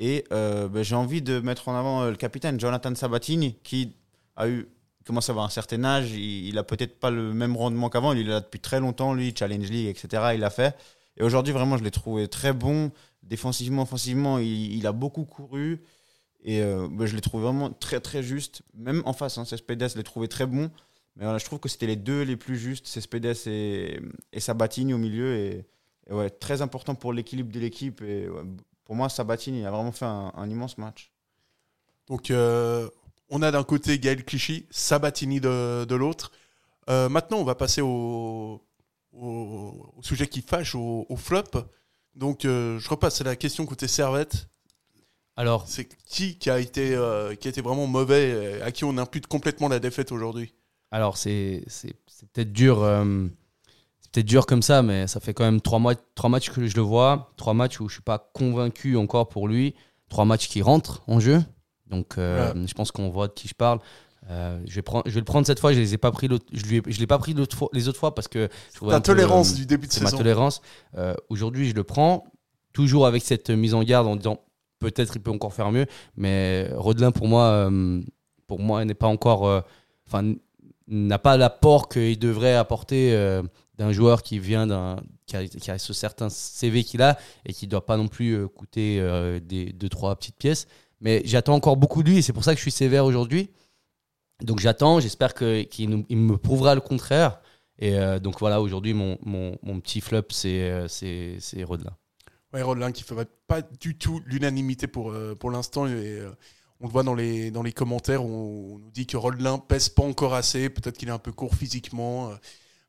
Et euh, bah, j'ai envie de mettre en avant euh, le capitaine, Jonathan Sabatini, qui a eu commence à avoir un certain âge. Il, il a peut-être pas le même rendement qu'avant. Il est là depuis très longtemps, lui, Challenge League, etc. Il l'a fait. Et aujourd'hui, vraiment, je l'ai trouvé très bon Défensivement, offensivement, il, a beaucoup couru. Et euh, bah, je l'ai trouvé vraiment très très juste. Même en face, hein, Cespedes, je l'ai trouvé très bon. Mais voilà, je trouve que c'était les deux les plus justes, Cespedes et, et Sabatini au milieu. Et, et ouais, très important pour l'équilibre de l'équipe. Et ouais, pour moi, Sabatini a vraiment fait un, un immense match. Donc, euh, on a d'un côté Gaël Clichy, Sabatini de, de l'autre. Euh, maintenant, on va passer au, au, au sujet qui fâche, au, au flop. Donc, euh, je repasse à la question côté Servette. Alors, C'est qui qui a été, euh, qui a été vraiment mauvais, à qui on impute complètement la défaite aujourd'hui? Alors c'est peut-être dur, euh, c'est peut-être dur comme ça, mais ça fait quand même trois, mois, trois matchs que je le vois, trois matchs où je suis pas convaincu encore pour lui, trois matchs qui rentrent en jeu. Donc euh, je pense qu'on voit de qui je parle. Euh, je, vais prendre, je vais le prendre cette fois. Je les ai pas pris l'autre- je lui ai- je l'ai pas pris l'autre fois- les autres fois parce que Ta peu, tolérance du début de c'est ma saison. tolérance. Euh, Aujourd'hui, je le prends toujours avec cette mise en garde en disant peut-être il peut encore faire mieux, mais Rodelin pour moi, euh, pour moi n'est pas encore, enfin n'a pas l'apport qu'il devrait apporter euh, d'un joueur qui vient d'un qui a, ce certain CV qu'il a et qui doit pas non plus euh, coûter euh, des deux trois petites pièces. Mais j'attends encore beaucoup de lui et c'est pour ça que je suis sévère aujourd'hui. Donc j'attends, j'espère qu'il me prouvera le contraire. Et euh, donc voilà, aujourd'hui, mon, mon, petit flop, c'est c'est Rodelin. Ouais, Rodelin qui ne fait pas du tout l'unanimité pour, pour l'instant. On le voit dans les, dans les commentaires où on nous dit que Rodelin pèse pas encore assez. Peut-être qu'il est un peu court physiquement. euh.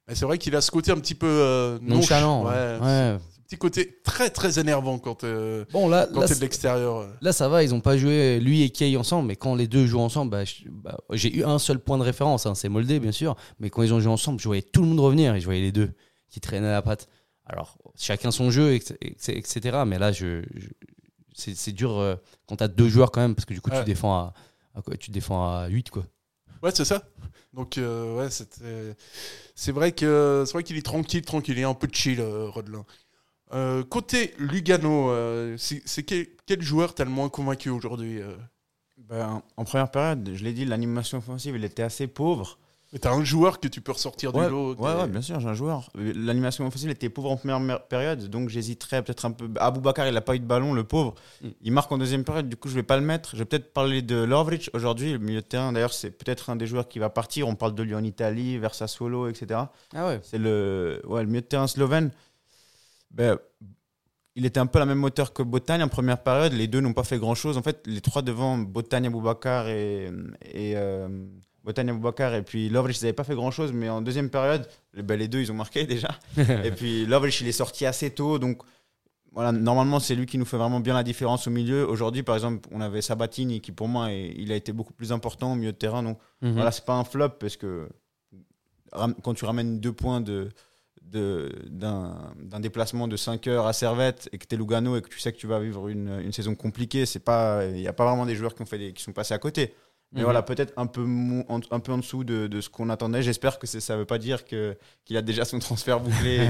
Mais c'est vrai qu'il a ce côté un petit peu euh, Nonchalant, ouais. Ouais, petit côté très très énervant quand, euh, Bon, là, quand là, de l'extérieur. Là, ça va, ils n'ont pas joué lui et Kay ensemble, mais quand les deux jouent ensemble, bah, bah, j'ai eu un seul point de référence, hein, c'est Moldé, bien sûr, mais quand ils ont joué ensemble, je voyais tout le monde revenir et je voyais les deux qui traînaient la patte. Alors, chacun son jeu, etc. etc., mais là, je, je- c'est c'est dur euh, quand tu as deux joueurs quand même, parce que du coup, Ouais. tu, défends à, à quoi, tu défends à 8, quoi. Ouais, c'est ça. Donc, euh, ouais, c'était- c'est vrai que c'est vrai qu'il est tranquille, tranquille. Il est un peu chill, euh, Rodelin. Euh, côté Lugano, euh, c'est c'est quel, quel joueur t'as le moins convaincu aujourd'hui euh? Ben, en première période, je l'ai dit, l'animation offensive, elle était assez pauvre. Mais t'as un joueur que tu peux ressortir Ouais, du lot. ouais, bien sûr, j'ai un joueur. L'animation offensive était pauvre en première période, donc j'hésiterais peut-être un peu. Aboubakar, il n'a pas eu de ballon, le pauvre. Mm. Il marque en deuxième période, du coup, je vais pas le mettre. Je vais peut-être parler de Lovric aujourd'hui, le milieu de terrain. D'ailleurs, c'est peut-être un des joueurs qui va partir. On parle de lui en Italie, vers Sassuolo, etc. Ah ouais C'est le, ouais, le milieu de terrain slovène. Ben, il était un peu la même moteur que Botagne en première période. Les deux n'ont pas fait grand-chose. En fait, les trois devant, Botagne, Aboubakar et, et euh, Botagne, Aboubakar et puis Lovric, ils n'avaient pas fait grand-chose. Mais en deuxième période, les- ben, les deux, ils ont marqué déjà. et puis Lovric, il est sorti assez tôt. Donc, voilà, normalement, c'est lui qui nous fait vraiment bien la différence au milieu. Aujourd'hui, par exemple, on avait Sabatini qui, pour moi, est- il a été beaucoup plus important au milieu de terrain. Donc, Mhm. voilà, c'est pas un flop parce que quand tu ramènes deux points de d'un déplacement de 5 heures à Servette et que tu es Lugano et que tu sais que tu vas vivre une, une saison compliquée, c'est pas il n'y a pas vraiment des joueurs qui ont fait des- qui sont passés à côté. Mais Mhm. voilà, peut-être un peu en, un peu en dessous de, de ce qu'on attendait. J'espère que ça veut pas dire que qu'il a déjà son transfert bouclé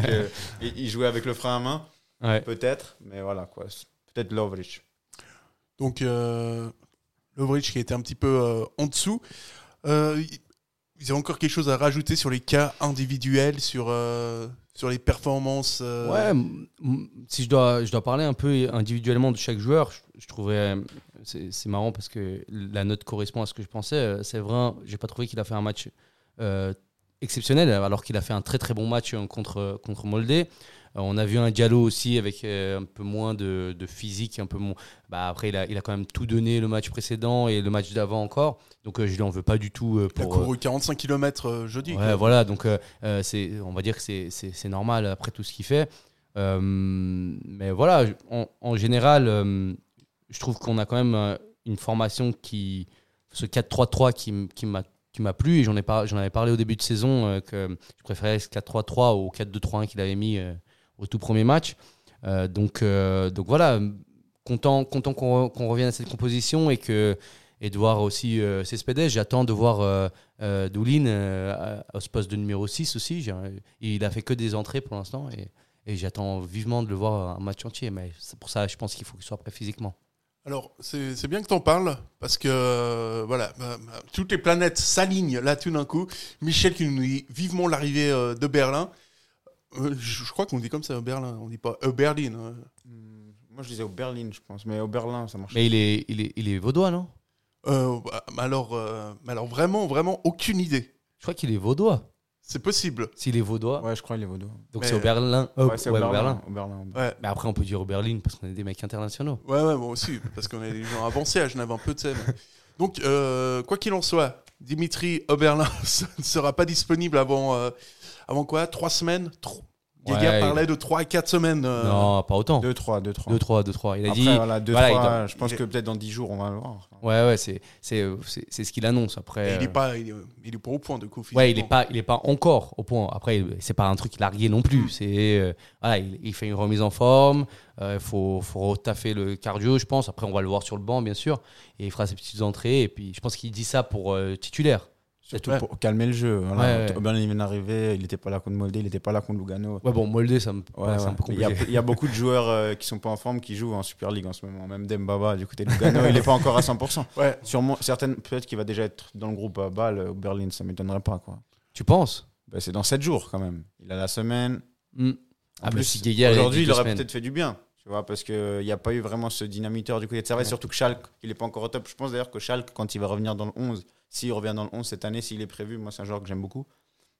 et qu'il jouait avec le frein à main. Ouais. Peut-être, mais voilà quoi. Peut-être Lovric. Donc, euh, Lovric qui était un petit peu euh, en dessous. Euh, vous avez encore quelque chose à rajouter sur les cas individuels, sur, euh, sur les performances euh, Ouais, si je dois, je dois parler un peu individuellement de chaque joueur, je, je trouverais. C'est marrant parce que la note correspond à ce que je pensais. Euh, C'est vrai, j'ai pas trouvé qu'il a fait un match euh, exceptionnel, alors qu'il a fait un très très bon match euh, contre, contre Moldé. Euh, on a vu un Diallo aussi avec euh, un peu moins de, de physique, un peu moins. Bah, après, il a, il a quand même tout donné le match précédent et le match d'avant encore. Donc, euh, je lui en veux pas du tout euh, Il a pour. couru 45 km jeudi. Ouais, quoi. voilà, donc c'est, on va dire que c'est, normal après tout ce qu'il fait. Mais voilà, en, en général, je trouve qu'on a quand même une formation qui. Ce 4-3-3 qui, qui m'a qui m'a plu et j'en ai par- j'en avais parlé au début de saison euh, que je préférais ce 4-3-3 au 4-2-3-1 qu'il avait mis euh, au tout premier match. Euh, donc, euh, donc voilà, content, content qu'on, re- revienne à cette composition et que et de voir aussi euh, Cespedes. J'attends de voir euh, Doulin à- poste de numéro 6 aussi. Il a fait que des entrées pour l'instant et, j'attends vivement de le voir un match entier. Mais pour ça, je pense qu'il faut qu'il soit prêt physiquement. Alors, c'est bien que tu en parles, parce que voilà, toutes les planètes s'alignent là tout d'un coup. Michel qui nous dit vivement l'arrivée de Berlin. Euh, je, je crois qu'on dit comme ça, Berlin, on dit pas euh, Berlin. hein. Moi, je disais au Berlin, je pense. Mais au Berlin, ça marche. Mais il est, il est, il est vaudois, non? Euh, bah, mais alors, euh, mais alors vraiment, vraiment aucune idée. Je crois qu'il est vaudois. C'est possible. S'il est vaudois, Ouais, je crois qu'il est vaudois. donc Mais- c'est au Berlin. euh, ouais, c'est ouais, au au Berlin. Berlin. Au Berlin, au Berlin. Ouais, Mais après, on peut dire au Berlin parce qu'on est des mecs internationaux. ouais, ouais, moi aussi, parce qu'on est des gens avancés à Genève un peu, tu sais. mais- Donc, euh, quoi qu'il en soit, Dimitri Oberlin ne sera pas disponible avant, euh, avant quoi Trois semaines Tro- Ouais, parlait de 3 à 4 semaines. euh, Non, pas autant. 2-3, 2-3. 2-3, 2-3. Il a Après, dit. voilà, 2-3, voilà, il doit- je pense il- que peut-être dans 10 jours, on va le voir. Ouais, ouais, c'est, c'est, euh, c'est, ce qu'il annonce. Après, et il euh, est pas, il est, il est pas au point de coup. Ouais, il est pas, il est pas encore au point. Après, il- c'est pas un truc largué non Mm. plus. C'est, euh, voilà, il, il fait une remise en forme. Il faut, faut retaffer le cardio, je pense. Après, on va le voir sur le banc, bien sûr. Et il fera ses petites entrées. Et puis, je pense qu'il dit ça pour euh, titulaire. Surtout Ouais. pour calmer le jeu. Voilà. Ouais, ouais. Il vient d'arriver, il n'était pas là contre Molde, il n'était pas là contre Lugano. Ouais, bon, Molde, ça me, Ouais, c'est un peu Il y, a, compliqué. il y a beaucoup de joueurs euh, qui sont pas en forme qui jouent en Super League en ce moment. Même Dembaba du côté de Lugano, il n'est pas encore à 100%. Ouais. Sûrement, certaines, peut-être qu'il va déjà être dans le groupe à Bâle au Berlin, ça m'étonnerait pas. Quoi. Tu penses? Ben, c'est dans 7 jours quand même. Il a la semaine. Hmm. En Ah, mais plus, a aujourd'hui, il aurait peut-être fait du bien. Tu vois, parce qu'il n'y a pas eu vraiment ce dynamiteur du côté de Servette, surtout que Schalke, il n'est pas encore au top. Je pense d'ailleurs que Schalke, quand il va revenir dans le 11, s'il revient dans le 11 cette année, s'il est prévu, moi c'est un joueur que j'aime beaucoup,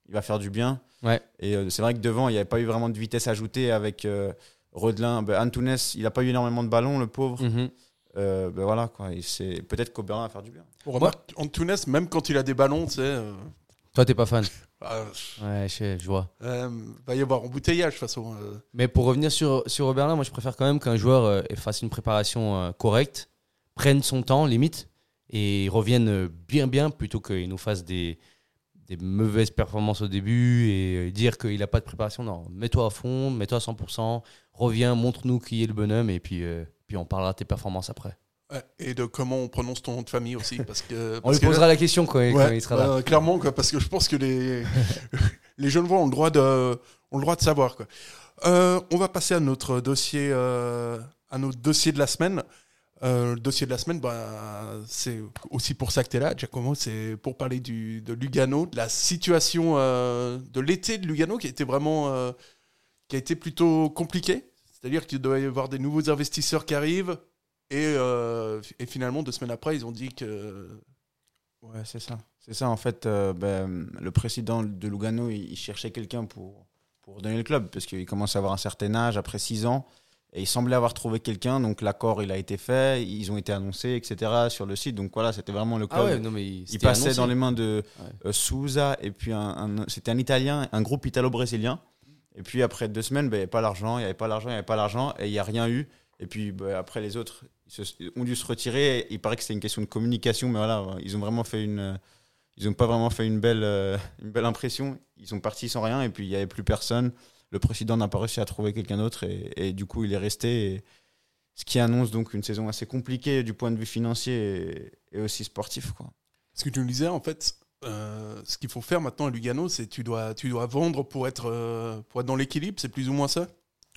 il va faire du bien. Ouais. Et euh, c'est vrai que devant, il n'y avait pas eu vraiment de vitesse ajoutée avec euh, Rodelin. Ben, Antunes, il n'a pas eu énormément de ballons, le pauvre. Mhm. Euh, ben voilà, quoi. C'est peut-être qu'Oberlin va faire du bien. On remarque Antunes, même quand il a des ballons, tu sais, euh, Toi, t'es pas fan bah, Ouais, je, vois. euh, va y avoir embouteillage de toute façon. euh. Mais pour revenir sur, sur Oberlin, moi, je préfère quand même qu'un joueur euh, fasse une préparation euh, correcte, prenne son temps, limite, et revienne euh, bien, bien, plutôt qu'il nous fasse des, des mauvaises performances au début et euh, dire qu'il n'a pas de préparation. Non, mets-toi à fond, mets-toi à 100%, reviens, montre-nous qui est le bonhomme, et puis, euh, puis on parlera de tes performances après. Et de comment on prononce ton nom de famille aussi. Parce que, On parce lui que posera là- la question quand, il sera là. euh, clairement, quoi, parce que je pense que les, les jeunes voix ont le droit de, ont le droit de savoir. Quoi. Euh, on va passer à notre dossier, à notre dossier de la semaine. Euh, le dossier de la semaine, bah, c'est aussi pour ça que tu es là, Giacomo. C'est pour parler de Lugano, de la situation euh, de l'été de Lugano qui a été vraiment, euh, qui a été plutôt compliqué. C'est-à-dire qu'il doit y avoir des nouveaux investisseurs qui arrivent. Et, finalement, deux semaines après, ils ont dit que Ouais, c'est ça. C'est ça, en fait, ben, le président de Lugano, il, il cherchait quelqu'un pour, pour donner le club, parce qu'il commence à avoir un certain âge, après 6 ans, et il semblait avoir trouvé quelqu'un, donc l'accord, il a été fait, ils ont été annoncés, etc., sur le site, donc voilà, c'était vraiment le club. Ah ouais, non, mais il passait annoncé. dans les mains de Ouais. euh, Souza, et puis un, un- c'était un Italien, un groupe italo-brésilien, et puis après deux semaines, ben, il n'y avait pas l'argent, il n'y avait pas l'argent, il n'y avait pas l'argent, et il n'y a rien eu, et puis ben, après les autres, ils se- ont dû se retirer, et il paraît que c'était une question de communication, mais voilà, ils ont vraiment fait une... Ils n'ont pas vraiment fait une belle, euh, une belle impression. Ils sont partis sans rien et puis il n'y avait plus personne. Le président n'a pas réussi à trouver quelqu'un d'autre et, du coup il est resté. Ce qui annonce donc une saison assez compliquée du point de vue financier et, aussi sportif. Ce que tu nous disais, en fait, euh, ce qu'il faut faire maintenant à Lugano, c'est tu dois, tu dois vendre pour être, euh, pour être dans l'équilibre, c'est plus ou moins ça?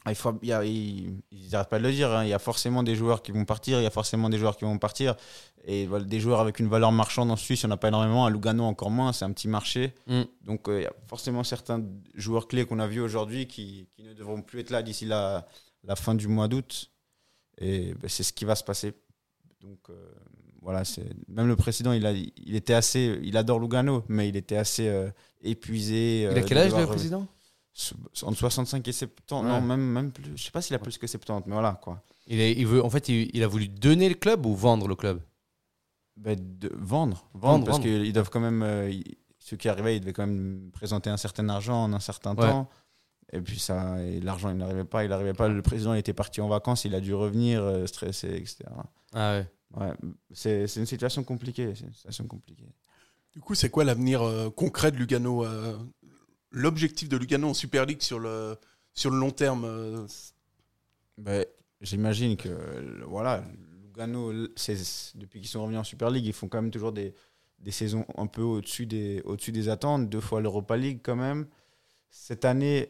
Il faut, il y a- ils n'arrêtent pas de le dire. hein. Il y a forcément des joueurs qui vont partir. Il y a forcément des joueurs qui vont partir. Et voilà, des joueurs avec une valeur marchande en Suisse, il n'y en a pas énormément. À Lugano, encore moins. C'est un petit marché. Mm. Donc, euh, il y a forcément certains joueurs clés qu'on a vus aujourd'hui qui, qui ne devront plus être là d'ici la, la fin du mois d'août. Et ben, c'est ce qui va se passer. Donc, euh, voilà, même le président, il, a, il était assez, il adore Lugano, mais il était assez euh, épuisé. Il a quel âge, le président? Entre 65 et 70. Ouais. Non, même, même plus. Je sais pas s'il a plus que 70, mais voilà, quoi. il, est- il veut, En fait, il, il a voulu donner le club ou vendre le club? De vendre, vendre, Vendre, parce qu'ils doivent quand même, euh, ceux qui arrivaient, ils devaient quand même présenter un certain argent en un certain Ouais. temps. Et puis ça, l'argent, il n'arrivait pas, il n'arrivait pas. Le président était parti en vacances, il a dû revenir, euh, stressé, etc. Ah ouais. Ouais, c'est c'est une situation compliquée, c'est une situation compliquée. Du coup, c'est quoi l'avenir euh, concret de Lugano euh, L'objectif de Lugano en Super League sur le, sur le long terme Ben, J'imagine que voilà, Lugano, depuis qu'ils sont revenus en Super League, ils font quand même toujours des, des saisons un peu au-dessus des, au des attentes, deux fois l'Europa League quand même. Cette année,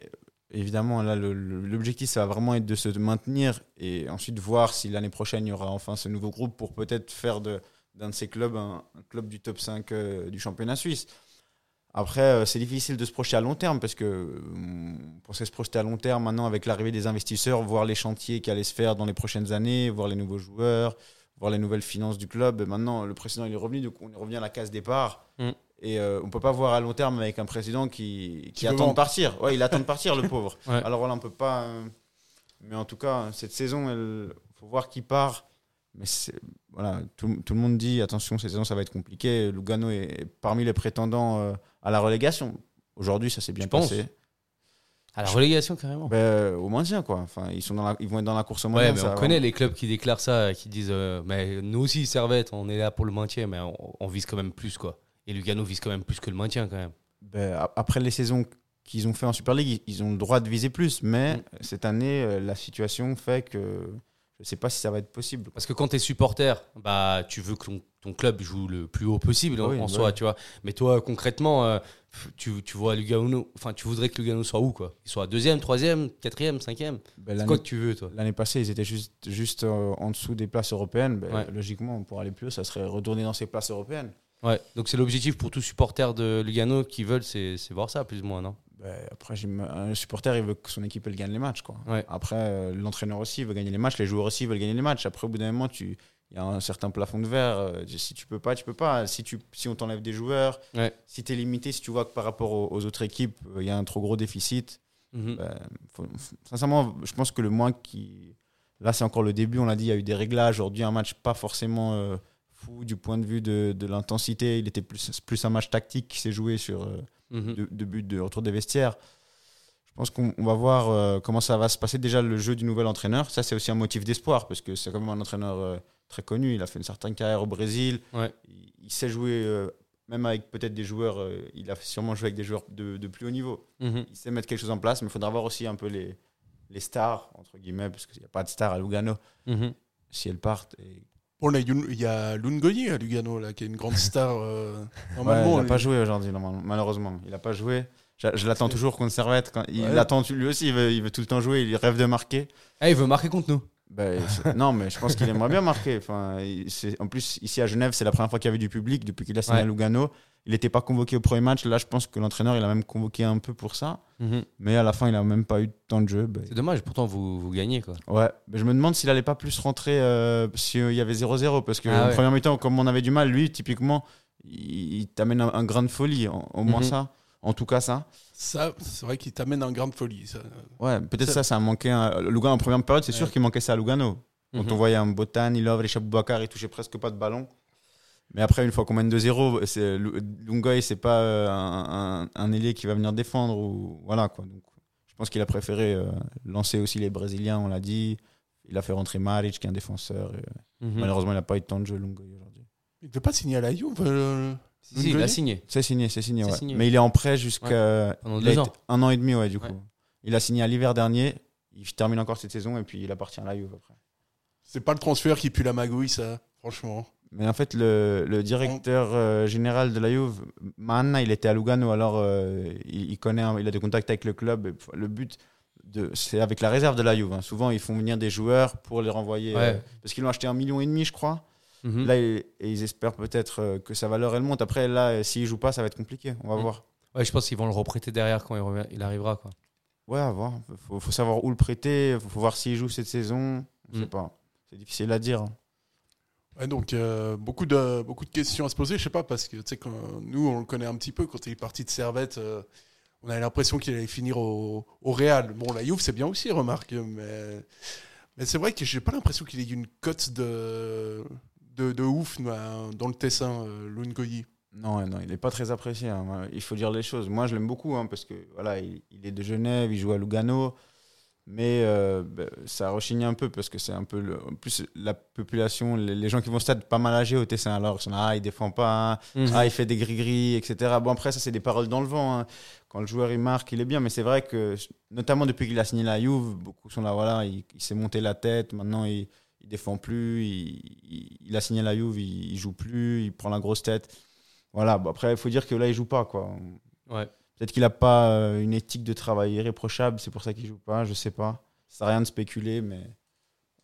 évidemment, l'objectif, ça va vraiment être de se maintenir et ensuite voir si l'année prochaine, il y aura enfin ce nouveau groupe pour peut-être faire d'un de ces clubs un, un club du top 5 euh, du championnat suisse. Après, euh, c'est difficile de se projeter à long terme parce que on pensait se projeter à long terme maintenant avec l'arrivée des investisseurs, voir les chantiers qui allaient se faire dans les prochaines années, voir les nouveaux joueurs, voir les nouvelles finances du club. Et maintenant, le président il est revenu, donc on revient à la case départ. Mm. Et euh, on peut pas voir à long terme avec un président qui, attend de partir. Ouais, il attend de partir, le pauvre. Ouais. Alors voilà, on peut pas. euh, mais en tout cas, cette saison, il faut voir qui part. Mais voilà, tout, tout le monde dit attention, cette saison, ça va être compliqué. Lugano est parmi les prétendants euh, à la relégation. Aujourd'hui, ça s'est bien Tu penses passé. À la relégation, carrément. Ben, euh, au maintien, quoi. Enfin, ils, sont dans la- ils vont être dans la course au Ouais, maintien. mais on connaît les clubs qui déclarent ça, qui disent euh, mais nous aussi Servette, on est là pour le maintien, mais on, on vise quand même plus quoi. Et Lugano vise quand même plus que le maintien quand même. Ben, après les saisons qu'ils ont fait en Super League, ils- ont le droit de viser plus. Mais Mm. cette année, la situation fait que je ne sais pas si ça va être possible. Parce que quand tu es supporter, bah tu veux que ton, ton club joue le plus haut possible en, Oui, en bah soi, oui. tu vois. Mais toi concrètement, euh, tu, tu vois Lugano, enfin tu voudrais que Lugano soit où quoi? Il soit deuxième, troisième, quatrième, cinquième? Ben, C'est quoi que tu veux toi? L'année passée, ils étaient juste, juste euh, en dessous des places européennes. Ben, Ouais. Logiquement, pour aller plus haut, ça serait retourner dans ces places européennes. Ouais. Donc c'est l'objectif pour tous supporters de Lugano qui veulent, c'est c'est voir ça plus ou moins, non? Ben, après, un supporter, il veut que son équipe elle gagne les matchs. Quoi. Ouais. Après, euh, l'entraîneur aussi veut gagner les matchs, les joueurs aussi veulent gagner les matchs. Après, au bout d'un moment, tu- il y a un certain plafond de verre. euh, si tu peux pas, tu peux pas. Si, tu, si on t'enlève des joueurs, Ouais. si tu es limité, si tu vois que par rapport aux, aux autres équipes, euh, il y a un trop gros déficit, faut- sincèrement, je pense que le moins qui. Là, c'est encore le début, on l'a dit, il y a eu des réglages. Aujourd'hui, un match pas forcément fou du point de vue de, de l'intensité. Il était plus, plus un match tactique qui s'est joué sur Mhm. de, de buts de retour des vestiaires. Je pense qu'on on va voir euh, comment ça va se passer. Déjà, le jeu du nouvel entraîneur, ça, c'est aussi un motif d'espoir parce que c'est quand même un entraîneur euh, très connu. Il a fait une certaine carrière au Brésil. Ouais. Il, il sait jouer, euh, même avec peut-être des joueurs. il a sûrement joué avec des joueurs de, de plus haut niveau Mhm. il sait mettre quelque chose en place, mais il faudra voir aussi un peu les, les stars, entre guillemets, parce qu'il n'y a pas de stars à Lugano, Mhm. si elles partent. Et... Bon, là, il y a Lungoyi à Lugano, là, qui est une grande star. euh, Ouais, il n'a lui- pas joué aujourd'hui, malheureusement. Il n'a pas joué. Je, je l'attends toujours contre Servette. Quand, il Ouais. l'attend lui aussi, il veut, il veut tout le temps jouer, il rêve de marquer. Ah, il veut marquer contre nous. Ben, non, mais je pense qu'il aimerait bien marquer. Enfin, il- en plus, ici à Genève, c'est la première fois qu'il y avait du public depuis qu'il a signé Ouais. à Lugano. Il n'était pas convoqué au premier match. Là, je pense que l'entraîneur, il a même convoqué un peu pour ça. Mhm. Mais à la fin, il n'a même pas eu de temps de jeu. Ben, C'est dommage, pourtant vous, vous gagnez quoi. Ouais, mais je me demande s'il allait pas plus rentrer euh, s'il y avait 0-0 parce que Ah en ouais. première mi-temps, comme on avait du mal, lui, typiquement, il, il t'amène un, un grain de folie, en- au moins Mhm. ça. En tout cas, ça. Ça, c'est vrai qu'il t'amène un grain de folie. Ça. Ouais, peut-être Ça- ça, a manqué. un- Lugano en première période, c'est sûr qu'il manquait ça à Lugano. Quand Mhm. on voyait un Botan, Ilov, Richard Boubacar, il touchait presque pas de ballon. Mais après, une fois qu'on mène 2-0, c'est- Lu- Lungoy, c'est pas euh, un, un, un ailier qui va venir défendre. Ou, voilà, quoi. Donc, je pense qu'il a préféré euh, lancer aussi les Brésiliens, on l'a dit. Il a fait rentrer Maric, qui est un défenseur. et, Mhm. Malheureusement, il n'a pas eu de temps de jeu, Lungoy, aujourd'hui. Il ne veut pas signer à la Juve euh, Si, si, il a signé. C'est signé, c'est signé, ouais. signé. Mais il est en prêt jusqu'à. Un an et demi, ouais, du coup. Ouais. Il a signé à l'hiver dernier. Il termine encore cette saison et puis il appartient à la Juve après. C'est pas le transfert qui pue la magouille, ça, franchement. Mais en fait, le, le directeur euh, général de la Juve, Manna, il était à Lugano, alors euh, il, il connaît, un- il a des contacts avec le club. Et le but, de, c'est avec la réserve de la Juve. hein. Souvent, ils font venir des joueurs pour les renvoyer. Ouais. euh, parce qu'ils l'ont acheté un million et demi, je crois. Mhm. Là, et, et ils espèrent peut-être que sa valeur elle monte. Après, là, s'il joue pas, ça va être compliqué. On va Mm. voir. Ouais, je pense qu'ils vont le reprêter derrière quand il, revient- il arrivera quoi. Ouais, à voir. Faut, faut savoir où le prêter. Faut, faut voir s'il joue cette saison. Je Mm. sais pas. C'est difficile à dire. hein. Donc, euh, beaucoup, de, beaucoup de questions à se poser. Je sais pas, parce que tu nous, on le connaît un petit peu. Quand il est parti de Servette, euh, on avait l'impression qu'il allait finir au, au Real. Bon, la Juve, c'est bien aussi, remarque. Mais, mais c'est vrai que j'ai pas l'impression qu'il ait une cote de, de, de ouf dans dans le Tessin, euh, Lungoyi. Non, non, il n'est pas très apprécié. hein. Il faut dire les choses. Moi, je l'aime beaucoup hein, parce que voilà, il, il est de Genève, il joue à Lugano. Mais euh, ben, ça rechigne un peu parce que c'est un peu. Le, en plus, la population, les, les gens qui vont au stade, pas mal âgés au Tessin. Alors, ils sont là, ah, il défend pas, Mhm. ah, il fait des gris-gris, etc. Bon, après, ça, c'est des paroles dans le vent. hein. Quand le joueur, il marque, il est bien. Mais c'est vrai que, notamment depuis qu'il a signé la Juve, beaucoup sont là, voilà, il, il s'est monté la tête. Maintenant, il, il défend plus. Il, il- a signé la Juve, il, il joue plus, il prend la grosse tête. Voilà, bon, après, il faut dire que là, il joue pas. quoi. Ouais. Peut-être qu'il n'a pas euh, une éthique de travail irréprochable, c'est pour ça qu'il joue pas, je sais pas. Ça sert à rien de spéculer, mais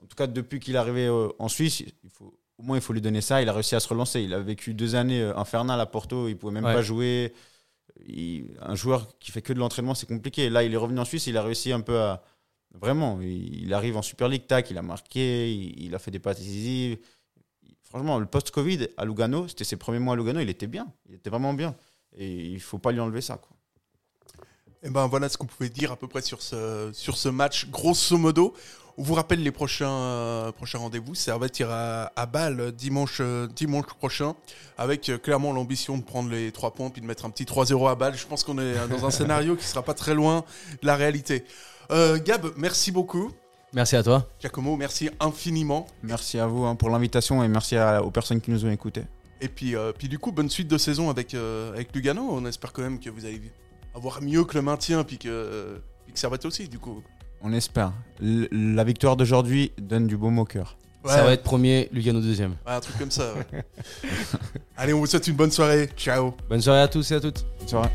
en tout cas, depuis qu'il est arrivé euh, en Suisse, il faut, au moins il faut lui donner ça. Il a réussi à se relancer. Il a vécu deux années euh, infernales à Porto, il pouvait même Ouais. pas jouer. il- un joueur qui fait que de l'entraînement, c'est compliqué. Là, il est revenu en Suisse, il a réussi un peu à. Vraiment, il, il arrive en Super League, tac, il a marqué, il, il a fait des passes décisives. Franchement, le post-Covid à Lugano, c'était ses premiers mois à Lugano, il était bien. Il était vraiment bien. Et il faut pas lui enlever ça. Quoi. Et ben voilà ce qu'on pouvait dire à peu près sur ce, sur ce match, grosso modo. On vous rappelle les prochains, euh, prochains rendez-vous. Servette ira à Bâle dimanche, euh, dimanche prochain, avec euh, clairement l'ambition de prendre les 3 points puis de mettre un petit 3-0 à Bâle. Je pense qu'on est dans un scénario qui sera pas très loin de la réalité. Euh, Gab, merci beaucoup. Merci à toi. Giacomo, merci infiniment. Merci à vous hein, pour l'invitation et merci à- aux personnes qui nous ont écoutés. Et puis, euh, puis du coup, bonne suite de saison avec, euh, avec Lugano. On espère quand même que vous allez avoir mieux que le maintien, puis que, euh, puis que Servette aussi, du coup. On espère. L- la victoire d'aujourd'hui donne du baume au cœur. Ça va être premier, Lugano deuxième. Ouais, un truc comme ça. ouais. Allez, on vous souhaite une bonne soirée. Ciao. Bonne soirée à tous et à toutes. Bonne soirée.